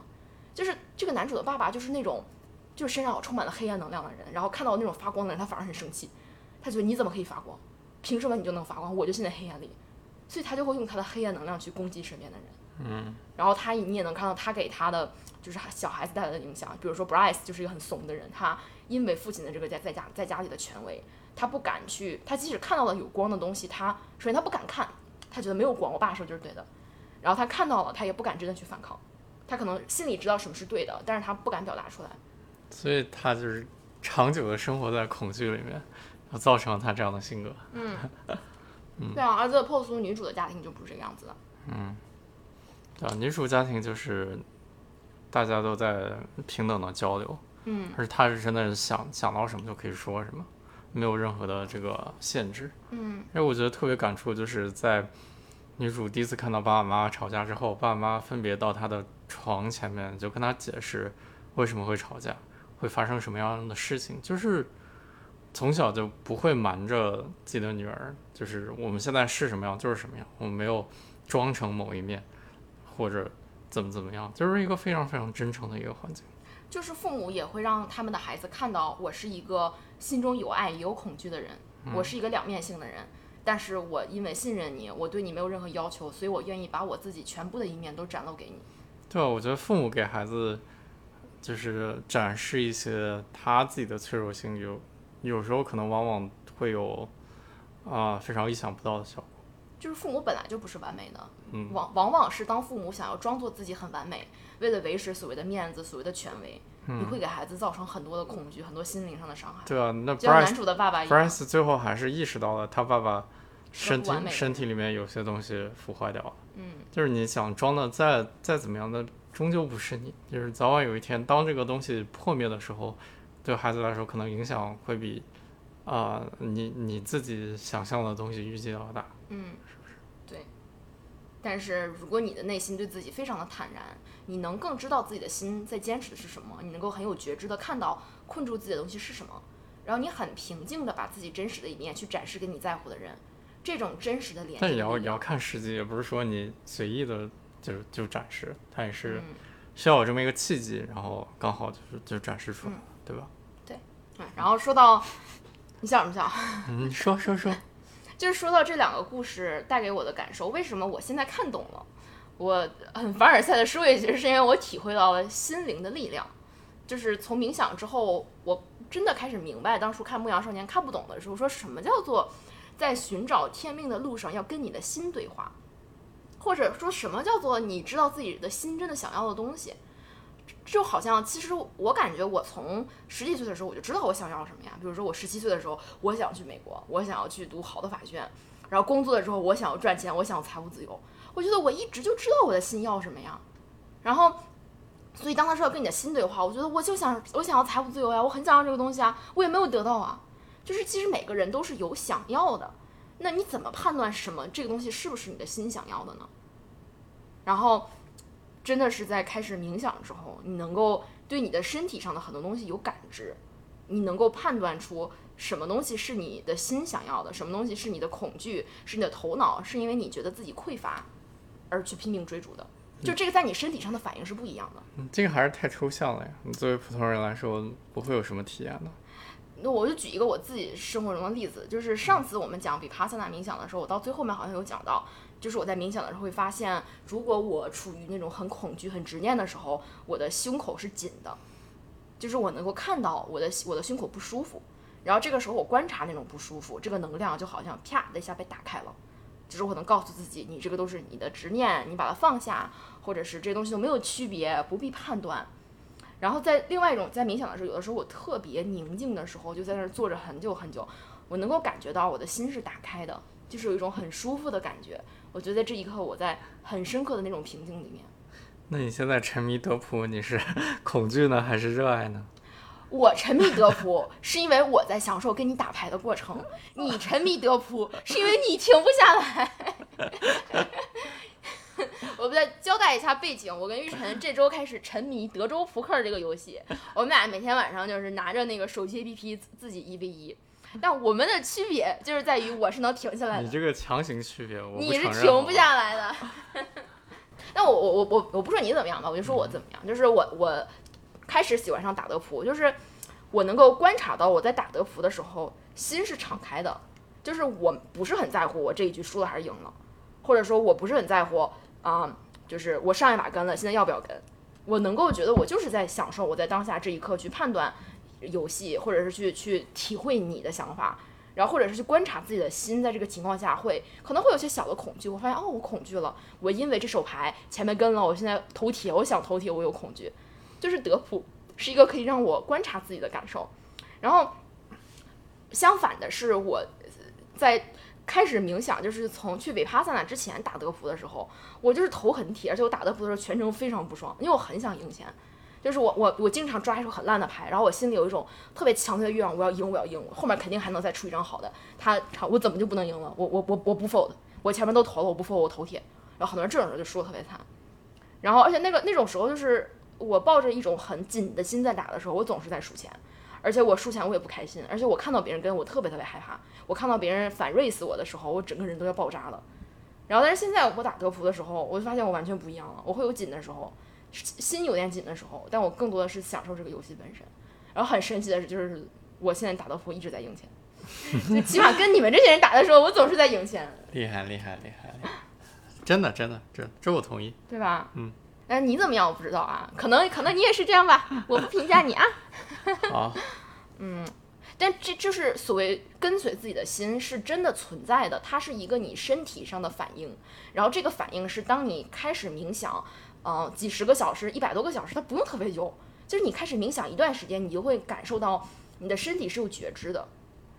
A: 就是这个男主的爸爸就是那种，就是身上充满了黑暗能量的人，然后看到那种发光的人，他反而很生气，他觉得你怎么可以发光？凭什么你就能发光？我就陷在黑暗里，所以他就会用他的黑暗能量去攻击身边的人。
C: 嗯
A: 然后他你也能看到他给他的就是小孩子带来的影响，比如说 Bryce 就是一个很怂的人，他因为父亲的这个在在家在家里的权威，他不敢去，他即使看到了有光的东西，他首先他不敢看，他觉得没有光，我爸说就是对的，然后他看到了，他也不敢真的去反抗，他可能心里知道什么是对的，但是他不敢表达出来。
C: 所以他就是长久的生活在恐惧里面，然后造成了他这样的性格。
A: 嗯对啊，儿子的破俗，女主的家庭就不是这个样子的。
C: 对啊，女主家庭就是大家都在平等的交流，
A: 嗯
C: 而她是真的是想想到什么就可以说什么，没有任何的这个限制。
A: 嗯
C: 因为我觉得特别感触，就是在女主第一次看到爸爸妈妈吵架之后，爸爸妈妈分别到她的床前面，就跟她解释为什么会吵架，会发生什么样的事情，就是从小就不会瞒着自己的女儿，就是我们现在是什么样就是什么样，我们没有装成某一面，或者怎么怎么样，就是一个非常非常真诚的一个环境。
A: 就是父母也会让他们的孩子看到，我是一个心中有爱也有恐惧的人，我是一个两面性的人。但是我因为信任你，我对你没有任何要求，所以我愿意把我自己全部的一面都展露给你。
C: 对啊，我觉得父母给孩子就是展示一些他自己的脆弱性，有有时候可能往往会有啊、非常意想不到的效果。
A: 就是父母本来就不是完美的，
C: 嗯
A: 往往往是当父母想要装作自己很完美，为了维持所谓的面子、所谓的权威，你会给孩子造成很多的恐惧，很多心灵上的伤害。
C: 对啊，那
A: 就像男
C: Bryce
A: 主的爸爸一样
C: ，Bryce 最后还是意识到了他爸爸身体身体里面有些东西腐坏掉了。
A: 嗯，
C: 就是你想装的再再怎么样的，终究不是你。就是早晚有一天，当这个东西破灭的时候，对孩子来说，可能影响会比啊、你你自己想象的东西预计要大。
A: 嗯，对。但是如果你的内心对自己非常的坦然，你能更知道自己的心在坚持的是什么，你能够很有觉知的看到困住自己的东西是什么，然后你很平静的把自己真实的一面去展示给你在乎的人，这种真实的联系
C: 但也要也要看时机，也不是说你随意的就就展示，它也是
A: 嗯
C: 需要有这么一个契机，然后刚好就是就展示出来了，对吧？
A: 对嗯然后说到，你笑什么笑？
C: 嗯，说说说，
A: 就是说到这两个故事带给我的感受，为什么我现在看懂了？我很凡尔赛的说一句，是因为我体会到了心灵的力量。就是从冥想之后，我真的开始明白，当初看《牧羊少年》看不懂的时候，说什么叫做在寻找天命的路上要跟你的心对话，或者说什么叫做你知道自己的心真的想要的东西。就好像，其实我感觉我从十几岁的时候我就知道我想要什么呀。比如说我十七岁的时候，我想去美国，我想要去读好的法学院，然后工作的时候我想要赚钱，我想要财务自由。我觉得我一直就知道我的心要什么呀。然后，所以当他说要跟你的心对话，我觉得我就想我想要财务自由呀，我很想要这个东西啊，我也没有得到啊。就是其实每个人都是有想要的，那你怎么判断什么这个东西是不是你的心想要的呢？然后。真的是在开始冥想之后，你能够对你的身体上的很多东西有感知，你能够判断出什么东西是你的心想要的，什么东西是你的恐惧，是你的头脑，是因为你觉得自己匮乏而去拼命追逐的。就这个在你身体上的反应是不一样的。
C: 嗯这个还是太抽象了呀。你作为普通人来说，不会有什么体验的。
A: 那我就举一个我自己生活中的例子，就是上次我们讲比帕萨纳冥想的时候，我到最后面好像有讲到，就是我在冥想的时候会发现，如果我处于那种很恐惧、很执念的时候，我的胸口是紧的，就是我能够看到我的我的胸口不舒服，然后这个时候我观察那种不舒服，这个能量就好像啪的一下被打开了，就是我能告诉自己，你这个都是你的执念，你把它放下，或者是这东西都没有区别，不必判断。然后在另外一种在冥想的时候，有的时候我特别宁静的时候，就在那儿坐着很久很久，我能够感觉到我的心是打开的，就是有一种很舒服的感觉。我觉得在这一刻，我在很深刻的那种平静里面。
C: 那你现在沉迷德扑，你是 *laughs* 恐惧呢，还是热爱呢？
A: 我沉迷德扑是因为我在享受跟你打牌的过程，你沉迷德扑是因为你停不下来。*laughs* 我们再交代一下背景，我跟玉晨这周开始沉迷德州扑克这个游戏，我们俩每天晚上就是拿着那个手机 APP 自己一 v 一，但我们的区别就是在于我是能停下来的，
C: 你这个强行区别，我
A: 你是停不下来的。*laughs* 那我我我我我不说你怎么样吧，我就说我怎么样，就是我我开始喜欢上打德扑，就是我能够观察到我在打德扑的时候心是敞开的，就是我不是很在乎我这一局输了还是赢了，或者说我不是很在乎啊、就是我上一把跟了，现在要不要跟？我能够觉得我就是在享受我在当下这一刻去判断游戏，或者是去去体会你的想法，然后或者是去观察自己的心，在这个情况下会可能会有些小的恐惧。我发现哦，我恐惧了，我因为这手牌前面跟了，我现在头铁，我想头铁，我有恐惧，就是德普是一个可以让我观察自己的感受。然后相反的是，我在开始冥想，就是从去北帕萨那之前打德扑的时候，我就是头很铁，而且我打德扑的时候全程非常不爽，因为我很想赢钱。就是我我我经常抓一手很烂的牌，然后我心里有一种特别强烈的欲望，我要赢，我要赢，后面肯定还能再出一张好的。他我怎么就不能赢了？我我我我不 fold，我前面都投了，我不 fold，我头铁。然后很多人这种时候就输的特别惨。然后而且那个那种时候就是我抱着一种很紧的心在打的时候，我总是在输钱，而且我输钱我也不开心，而且我看到别人跟我特别特别害怕，我看到别人反 race 我的时候，我整个人都要爆炸了。然后但是现在我打德扑的时候，我就发现我完全不一样了，我会有紧的时候，心有点紧的时候，但我更多的是享受这个游戏本身。然后很神奇的是，就是我现在打德扑一直在赢钱，*laughs* 就起码跟你们这些人打的时候，我总是在赢钱，
C: 厉害厉害厉害，厉害真的真的这这我同意。
A: 对吧？
C: 嗯。
A: 但你怎么样我不知道啊，可能可能你也是这样吧，我不评价你啊。
C: 好，
A: 但这就是所谓跟随自己的心是真的存在的，它是一个你身体上的反应，然后这个反应是当你开始冥想，呃，几十个小时、一百多个小时，它不用特别久，就是你开始冥想一段时间，你就会感受到你的身体是有觉知的。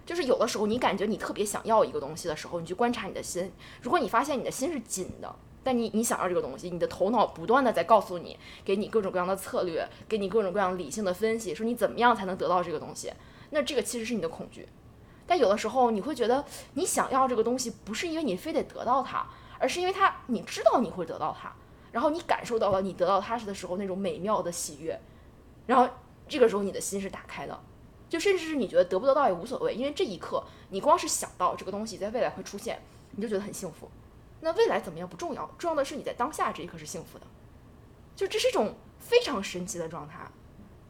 A: 就是有的时候你感觉你特别想要一个东西的时候，你去观察你的心，如果你发现你的心是紧的，但你你想要这个东西，你的头脑不断的在告诉你，给你各种各样的策略，给你各种各样理性的分析，说你怎么样才能得到这个东西。那这个其实是你的恐惧。但有的时候你会觉得你想要这个东西，不是因为你非得得到它，而是因为它你知道你会得到它，然后你感受到了你得到它的时候那种美妙的喜悦，然后这个时候你的心是打开的，就甚至是你觉得得不得到也无所谓，因为这一刻你光是想到这个东西在未来会出现，你就觉得很幸福。那未来怎么样不重要，重要的是你在当下这一刻是幸福的，就这是一种非常神奇的状态，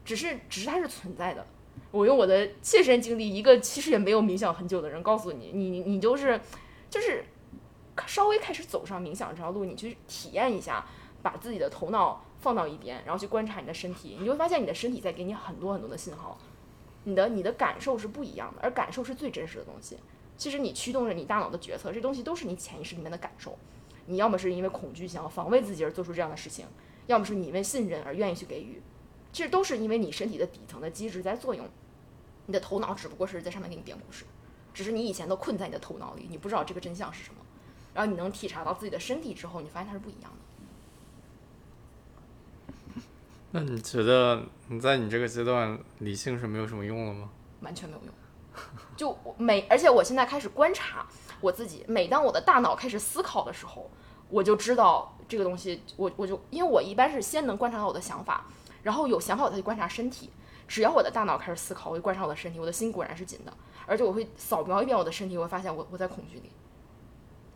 A: 只是只是它是存在的。我用我的切身经历，一个其实也没有冥想很久的人告诉你，你你就是就是稍微开始走上冥想这条路，你去体验一下，把自己的头脑放到一边，然后去观察你的身体，你就会发现你的身体在给你很多很多的信号，你的你的感受是不一样的，而感受是最真实的东西。其实你驱动着你大脑的决策，这东西都是你潜意识里面的感受。你要么是因为恐惧想要防卫自己而做出这样的事情，要么是你因为信任而愿意去给予，其实都是因为你身体的底层的机制在作用。你的头脑只不过是在上面给你编故事，只是你以前都困在你的头脑里，你不知道这个真相是什么。然后你能体察到自己的身体之后，你发现它是不一样的。
C: 那你觉得你在你这个阶段理性是没有什么用了吗？
A: 完全没有用。*laughs* 就我每，而且我现在开始观察我自己，每当我的大脑开始思考的时候，我就知道这个东西，我我就因为我一般是先能观察到我的想法，然后有想法我再去观察身体，只要我的大脑开始思考，我就观察我的身体，我的心果然是紧的，而且我会扫描一遍我的身体，我会发现我我在恐惧里，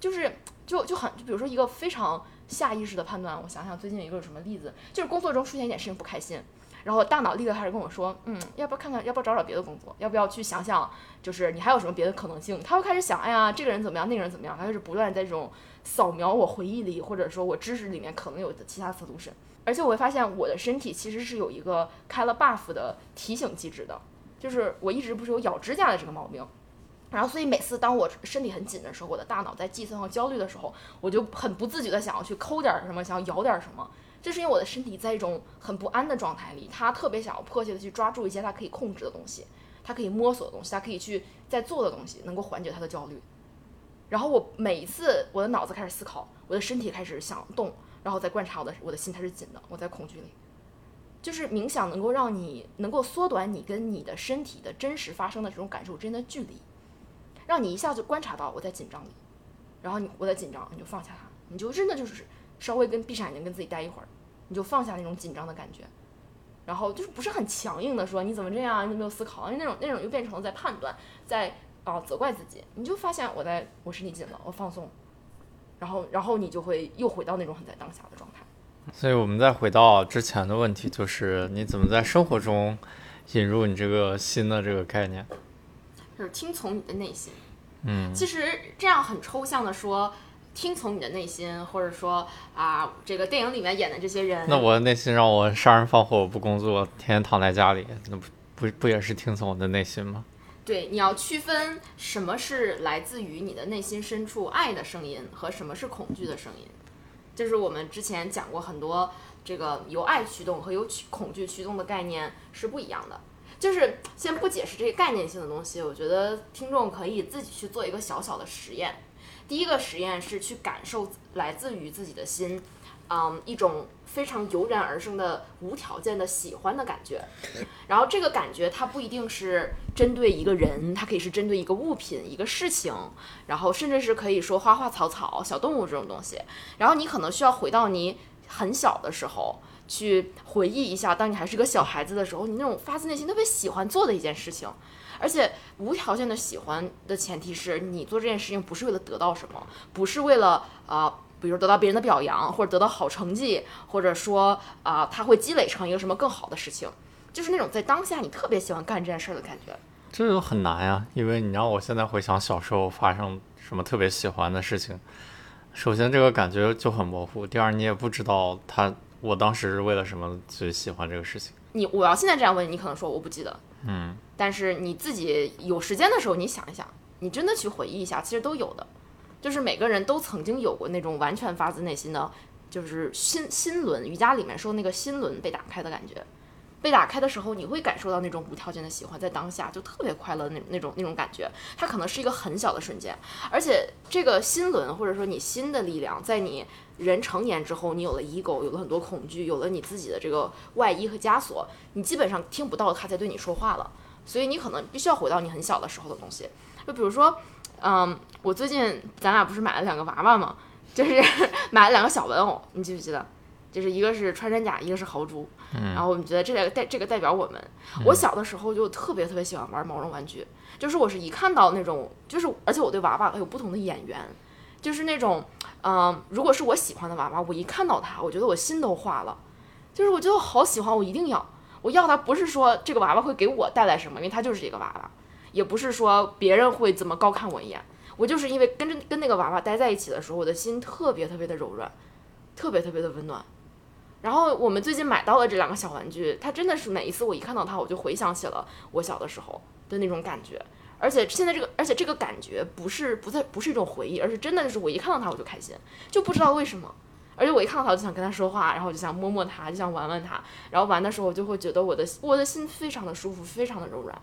A: 就是就就很就比如说一个非常下意识的判断，我想想最近一个什么例子，就是工作中出现一点事情不开心，然后大脑立刻开始跟我说，嗯，要不要看看，要不要找找别的工作，要不要去想想，就是你还有什么别的可能性？他会开始想，哎呀，这个人怎么样，那个人怎么样，他开始不断在这种扫描我回忆里或者说我知识里面可能有的其他 solution。而且我会发现我的身体其实是有一个开了 buff 的提醒机制的，就是我一直不是有咬指甲的这个毛病，然后所以每次当我身体很紧的时候，我的大脑在计算和焦虑的时候，我就很不自觉的想要去抠点什么，想要咬点什么，这是因为我的身体在一种很不安的状态里，它特别想要迫切的去抓住一些它可以控制的东西，它可以摸索的东西，它可以去在做的东西，能够缓解它的焦虑。然后我每一次我的脑子开始思考，我的身体开始想动。然后再观察我的我的心它是紧的，我在恐惧里。就是冥想能够让你能够缩短你跟你的身体的真实发生的这种感受之间的距离，让你一下就观察到我在紧张你，然后你我在紧张，你就放下它，你就真的就是稍微跟闭上眼睛跟自己待一会儿，你就放下那种紧张的感觉，然后就是不是很强硬的说你怎么这样，你怎么没有思考，因为那种那种又变成了在判断，在啊责怪自己，你就发现我在我身体紧了，我放松。然后，然后你就会又回到那种很在当下的状态。
C: 所以，我们再回到之前的问题，就是你怎么在生活中引入你这个新的这个概念？
A: 就是听从你的内心。
C: 嗯，
A: 其实这样很抽象的说，听从你的内心，或者说啊，这个电影里面演的这些人，
C: 那我的内心让我杀人放火，我不工作，天天躺在家里，那不不不也是听从我的内心吗？
A: 对，你要区分什么是来自于你的内心深处爱的声音，和什么是恐惧的声音。就是我们之前讲过很多，这个由爱驱动和由恐惧驱动的概念是不一样的。就是先不解释这些概念性的东西，我觉得听众可以自己去做一个小小的实验。第一个实验是去感受来自于自己的心。嗯，一种非常油然而生的无条件的喜欢的感觉，*laughs* 然后这个感觉它不一定是针对一个人，它可以是针对一个物品、一个事情，然后甚至是可以说花花草草、小动物这种东西。然后你可能需要回到你很小的时候，去回忆一下，当你还是个小孩子的时候，你那种发自内心特别喜欢做的一件事情，而且无条件的喜欢的前提是你做这件事情不是为了得到什么，不是为了啊。比如得到别人的表扬，或者得到好成绩，或者说啊，他会积累成一个什么更好的事情，就是那种在当下你特别喜欢干这件事儿的感觉。
C: 这就很难呀，因为你让我现在回想小时候发生什么特别喜欢的事情，首先这个感觉就很模糊，第二你也不知道他我当时是为了什么最喜欢这个事情。
A: 你我要现在这样问你，你可能说我不记得，
C: 嗯，
A: 但是你自己有时间的时候，你想一想，你真的去回忆一下，其实都有的。就是每个人都曾经有过那种完全发自内心的，就是心心轮瑜伽里面说那个心轮被打开的感觉，被打开的时候，你会感受到那种无条件的喜欢，在当下就特别快乐的那那种那种感觉。它可能是一个很小的瞬间，而且这个心轮或者说你心的力量，在你人成年之后，你有了 ego，有了很多恐惧，有了你自己的这个外衣和枷锁，你基本上听不到他在对你说话了。所以你可能必须要回到你很小的时候的东西，就比如说。嗯，我最近咱俩不是买了两个娃娃吗？就是 *laughs* 买了两个小玩偶，你记不记得？就是一个是穿山甲，一个是豪猪。
C: 嗯。
A: 然后我们觉得这两个代这个代表我们。我小的时候就特别特别喜欢玩毛绒玩具，就是我是一看到那种，就是而且我对娃娃有不同的眼缘，就是那种，嗯，如果是我喜欢的娃娃，我一看到它，我觉得我心都化了，就是我觉得好喜欢，我一定要，我要它不是说这个娃娃会给我带来什么，因为它就是一个娃娃。也不是说别人会怎么高看我一眼，我就是因为跟着跟那个娃娃待在一起的时候，我的心特别特别的柔软，特别特别的温暖。然后我们最近买到了这两个小玩具，它真的是每一次我一看到它，我就回想起了我小的时候的那种感觉。而且现在这个，而且这个感觉不是不再不是一种回忆，而是真的就是我一看到它我就开心，就不知道为什么。而且我一看到它我就想跟他说话，然后我就想摸摸它，就想玩玩它。然后玩的时候我就会觉得我的我的心非常的舒服，非常的柔软。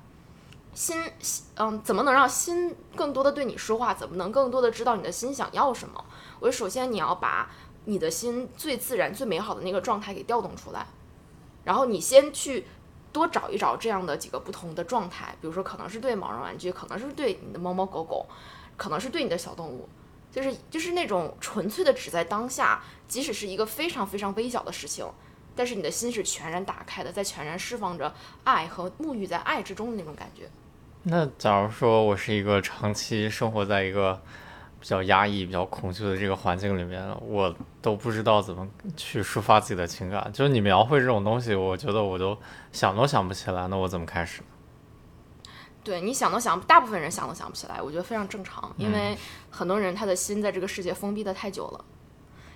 A: 心嗯，怎么能让心更多的对你说话？怎么能更多的知道你的心想要什么？我，首先你要把你的心最自然、最美好的那个状态给调动出来，然后你先去多找一找这样的几个不同的状态，比如说可能是对毛绒玩具，可能是对你的猫猫狗狗，可能是对你的小动物，就是就是那种纯粹的只在当下，即使是一个非常非常微小的事情，但是你的心是全然打开的，在全然释放着爱和沐浴在爱之中的那种感觉。
C: 那假如说我是一个长期生活在一个比较压抑、比较恐惧的这个环境里面，我都不知道怎么去抒发自己的情感。就是你描绘这种东西，我觉得我都想都想不起来，那我怎么开始？
A: 对，你想都想，大部分人想都想不起来，我觉得非常正常，因为很多人他的心在这个世界封闭的太久了。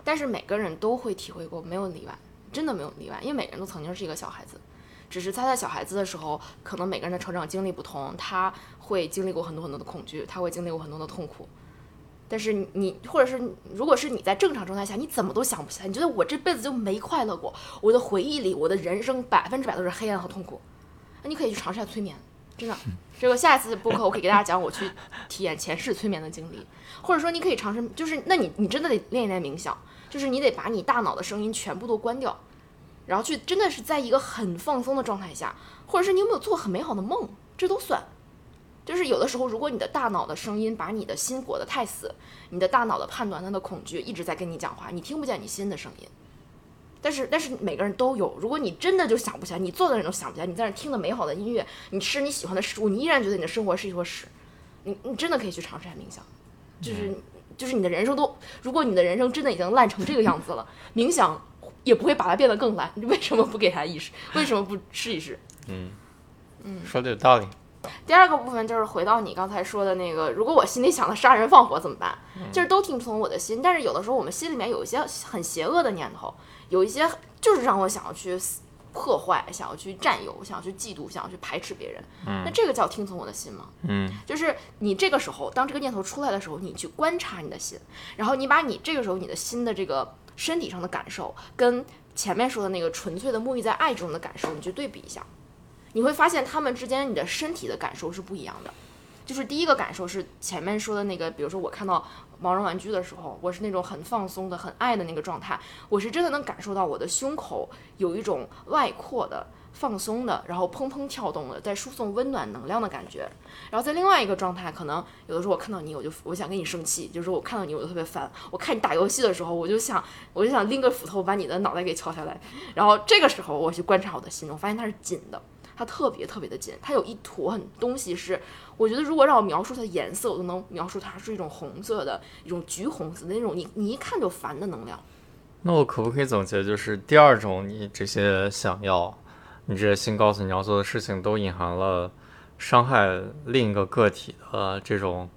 A: 但是每个人都会体会过，没有例外，真的没有例外，因为每个人都曾经是一个小孩子。只是他在小孩子的时候，可能每个人的成长经历不同，他会经历过很多很多的恐惧，他会经历过很多的痛苦。但是你，或者是如果是你在正常状态下，你怎么都想不起来，你觉得我这辈子就没快乐过，我的回忆里，我的人生百分之百都是黑暗和痛苦，那你可以去尝试下催眠，真的。*laughs* 这个下一次播客我可以给大家讲我去体验前世催眠的经历，或者说你可以尝试，就是那你你真的得练一练冥想，就是你得把你大脑的声音全部都关掉。然后去真的是在一个很放松的状态下，或者是你有没有做很美好的梦，这都算。就是有的时候，如果你的大脑的声音把你的心裹得太死，你的大脑的判断、它的恐惧一直在跟你讲话，你听不见你心的声音。但是，但是每个人都有。如果你真的就想不起来，你坐在那都想不起来，你在那听的美好的音乐，你吃你喜欢的食物，你依然觉得你的生活是一坨屎，你你真的可以去尝试下冥想。就是就是你的人生都，如果你的人生真的已经烂成这个样子了，冥想。也不会把它变得更烂，你为什么不给他意识？为什么不试一试？
C: 嗯
A: 嗯，
C: 说的有道理。
A: 第二个部分就是回到你刚才说的那个，如果我心里想的杀人放火怎么办？就是都听从我的心，但是有的时候我们心里面有一些很邪恶的念头，有一些就是让我想要去破坏，想要去占有，想要去嫉妒，想要去排斥别人。
C: 嗯，
A: 那这个叫听从我的心吗？
C: 嗯，
A: 就是你这个时候，当这个念头出来的时候，你去观察你的心，然后你把你这个时候你的心的这个。身体上的感受跟前面说的那个纯粹的沐浴在爱中的感受，你去对比一下，你会发现他们之间你的身体的感受是不一样的。就是第一个感受是前面说的那个，比如说我看到毛绒玩具的时候，我是那种很放松的、很爱的那个状态，我是真的能感受到我的胸口有一种外扩的。放松的，然后砰砰跳动的，在输送温暖能量的感觉。然后在另外一个状态，可能有的时候我看到你，我就我想跟你生气，就是我看到你我就特别烦。我看你打游戏的时候，我就想我就想拎个斧头把你的脑袋给敲下来。然后这个时候我去观察我的心，我发现它是紧的，它特别特别的紧。它有一坨很东西是，我觉得如果让我描述它的颜色，我都能描述它是一种红色的，一种橘红色的那种，你你一看就烦的能量。
C: 那我可不可以总结，就是第二种，你这些想要。你这些心告诉你要做的事情，都隐含了伤害另一个个体的这种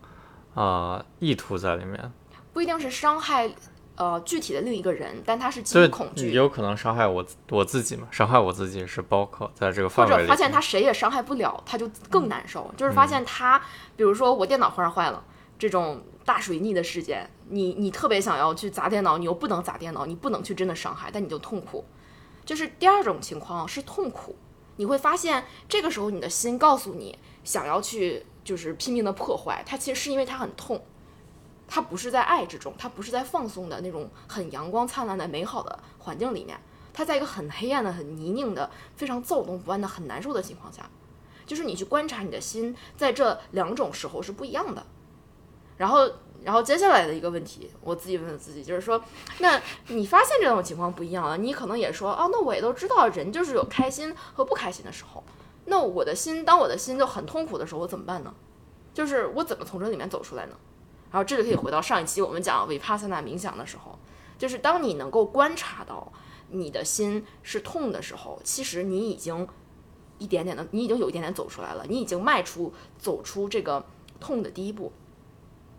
C: 啊意图在里面。
A: 不一定是伤害呃具体的另一个人，但他是基于恐惧，
C: 也有可能伤害我我自己嘛？伤害我自己是包括在这个范围里。
A: 或者发现他谁也伤害不了，他就更难受。就是发现他，比如说我电脑忽然坏了，这种大水逆的事件，你你特别想要去砸电脑，你又不能砸电脑，你不能去真的伤害，但你就痛苦。就是第二种情况是痛苦，你会发现这个时候你的心告诉你想要去就是拼命的破坏它，其实是因为它很痛，它不是在爱之中，它不是在放松的那种很阳光灿烂的美好的环境里面，它在一个很黑暗的、很泥泞的、非常躁动不安的、很难受的情况下，就是你去观察你的心在这两种时候是不一样的，然后。然后接下来的一个问题，我自己问自己，就是说，那你发现这种情况不一样了，你可能也说，哦，那我也都知道，人就是有开心和不开心的时候。那我的心，当我的心就很痛苦的时候，我怎么办呢？就是我怎么从这里面走出来呢？然后这里可以回到上一期我们讲维帕萨纳冥想的时候，就是当你能够观察到你的心是痛的时候，其实你已经一点点的，你已经有一点点走出来了，你已经迈出走出这个痛的第一步。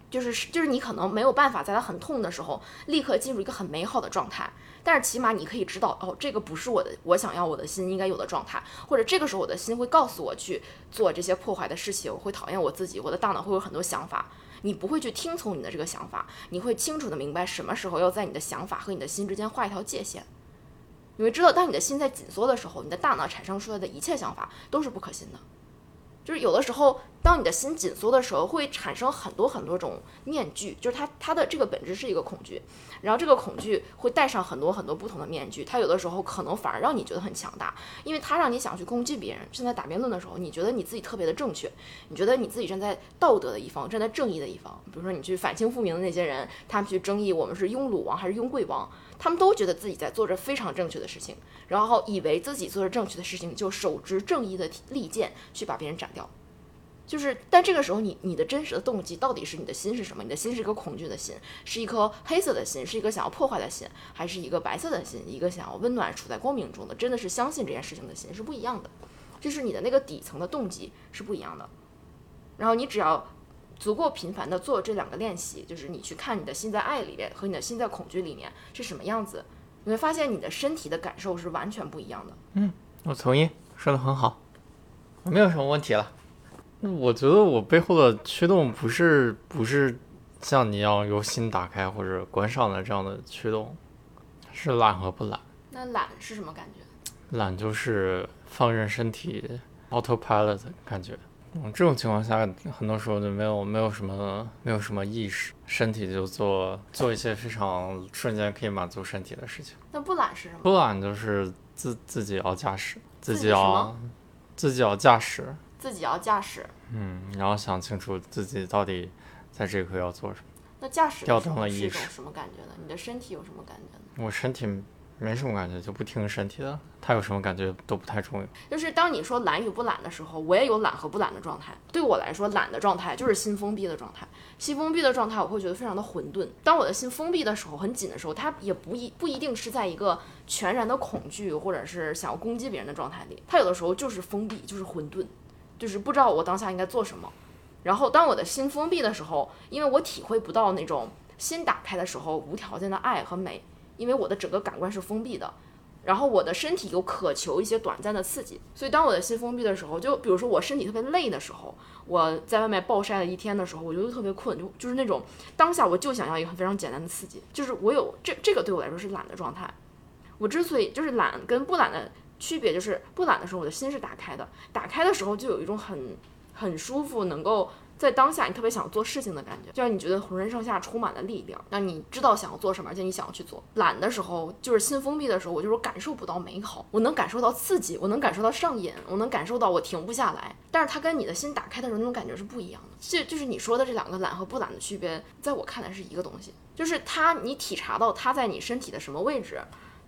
A: 就是就是你可能没有办法在它很痛的时候立刻进入一个很美好的状态，但是起码你可以知道哦，这个不是我的我想要我的心应该有的状态，或者这个时候我的心会告诉我去做这些破坏的事情，会讨厌我自己，我的大脑会有很多想法，你不会去听从你的这个想法，你会清楚的明白什么时候要在你的想法和你的心之间画一条界限，你会知道当你的心在紧缩的时候，你的大脑产生出来的一切想法都是不可信的，就是有的时候。当你的心紧缩的时候，会产生很多很多种面具，就是它它的这个本质是一个恐惧，然后这个恐惧会戴上很多很多不同的面具，它有的时候可能反而让你觉得很强大，因为它让你想去攻击别人。现在打辩论的时候，你觉得你自己特别的正确，你觉得你自己站在道德的一方，站在正义的一方。比如说你去反清复明的那些人，他们去争议我们是拥鲁王还是拥贵王，他们都觉得自己在做着非常正确的事情，然后以为自己做着正确的事情，就手执正义的利剑去把别人斩掉。就是，但这个时候你你的真实的动机到底是你的心是什么？你的心是一个恐惧的心，是一颗黑色的心，是一个想要破坏的心，还是一个白色的心，一个想要温暖、处在光明中的，真的是相信这件事情的心是不一样的。就是你的那个底层的动机是不一样的。然后你只要足够频繁的做这两个练习，就是你去看你的心在爱里面和你的心在恐惧里面是什么样子，你会发现你的身体的感受是完全不一样的。
C: 嗯我同意，说的很好，没有什么问题了。那我觉得我背后的驱动不是不是像你一样由心打开或者关上的这样的驱动，是懒和不懒。
A: 那懒是什么感觉？
C: 懒就是放任身体 autopilot 的感觉。嗯，这种情况下，很多时候就没有没有什么没有什么意识，身体就做做一些非常瞬间可以满足身体的事情。
A: 那不懒是什么？
C: 不懒就是自自己要驾驶，自
A: 己
C: 要自己要驾驶，
A: 自己要驾驶。
C: 嗯，然后想清楚自己到底在这一刻要做什么。
A: 那驾驶
C: 调
A: 的时候是一
C: 动了意识
A: 种什么感觉呢？你的身体有什么感觉呢？
C: 我身体没什么感觉，就不听身体的，它有什么感觉都不太重要。
A: 就是当你说懒与不懒的时候，我也有懒和不懒的状态。对我来说，懒的状态就是心封闭的状态。心封闭的状态，我会觉得非常的混沌。当我的心封闭的时候，很紧的时候，它也不一不一定是在一个全然的恐惧或者是想要攻击别人的状态里，它有的时候就是封闭，就是混沌，就是不知道我当下应该做什么。然后当我的心封闭的时候，因为我体会不到那种心打开的时候无条件的爱和美，因为我的整个感官是封闭的。然后我的身体又渴求一些短暂的刺激，所以当我的心封闭的时候，就比如说我身体特别累的时候，我在外面暴晒了一天的时候，我就特别困，就就是那种当下我就想要一个非常简单的刺激，就是我有这这个对我来说是懒的状态。我之所以就是懒跟不懒的区别，就是不懒的时候我的心是打开的，打开的时候就有一种很很舒服，能够在当下你特别想做事情的感觉，就让你觉得浑身上下充满了力量，让你知道想要做什么，而且你想要去做。懒的时候，就是心封闭的时候，我就是感受不到美好，我能感受到刺激，我能感受到上瘾，我能感受到我停不下来。但是它跟你的心打开的时候那种感觉是不一样的。这就是你说的这两个懒和不懒的区别，在我看来是一个东西，就是它你体察到它在你身体的什么位置，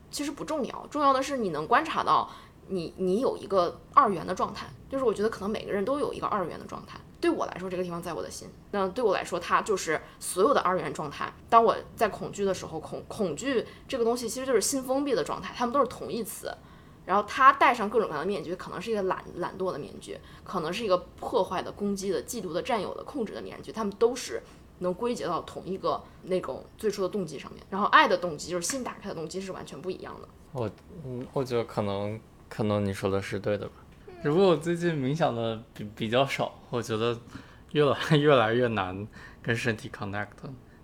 A: 其实不重要，重要的是你能观察到你你有一个二元的状态，就是我觉得可能每个人都有一个二元的状态。对我来说，这个地方在我的心，那对我来说，它就是所有的二元状态。当我在恐惧的时候，恐恐惧这个东西其实就是心封闭的状态，它们都是同义词。然后它戴上各种各样的面具，可能是一个懒懒惰的面具，可能是一个破坏的、攻击的、嫉妒的、占有的、控制的面具，它们都是能归结到同一个那种最初的动机上面。然后爱的动机就是心打开的动机是完全不一样的。
C: 我嗯，我觉得可能可能你说的是对的吧。只不过我最近冥想的比比较少，我觉得越来 *laughs* 越来越难跟身体 connect。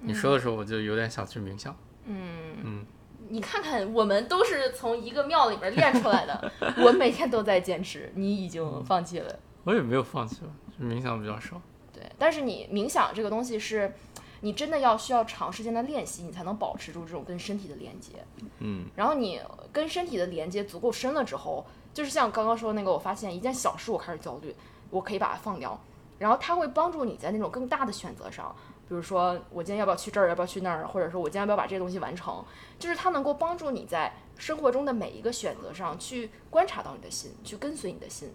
C: 你说的时候，我就有点想去冥想。
A: 嗯嗯你看看，我们都是从一个庙里边练出来的，我每天都在坚持，你已经放弃了。
C: 我也没有放弃吧，就冥想比较少。
A: 对，但是你冥想这个东西是，你真的要需要长时间的练习，你才能保持住这种跟身体的连接。
C: 嗯，
A: 然后你跟身体的连接足够深了之后，就是像刚刚说的那个，我发现一件小事我开始焦虑，我可以把它放掉，然后它会帮助你在那种更大的选择上，比如说我今天要不要去这儿，要不要去那儿，或者说我今天要不要把这些东西完成，就是它能够帮助你在生活中的每一个选择上去观察到你的心，去跟随你的心。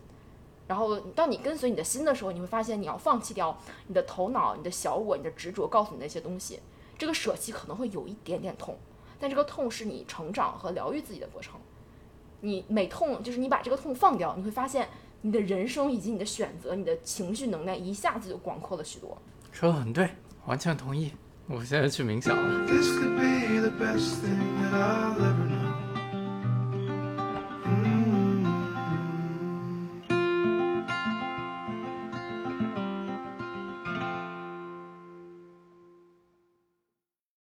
A: 然后，当你跟随你的心的时候，你会发现你要放弃掉你的头脑、你的小我、你的执着，告诉你那些东西。这个舍弃可能会有一点点痛，但这个痛是你成长和疗愈自己的过程。你每痛，就是你把这个痛放掉，你会发现你的人生以及你的选择、你的情绪能量一下子就广阔了许多。
C: 说的很对，完全同意。我现在去冥想了。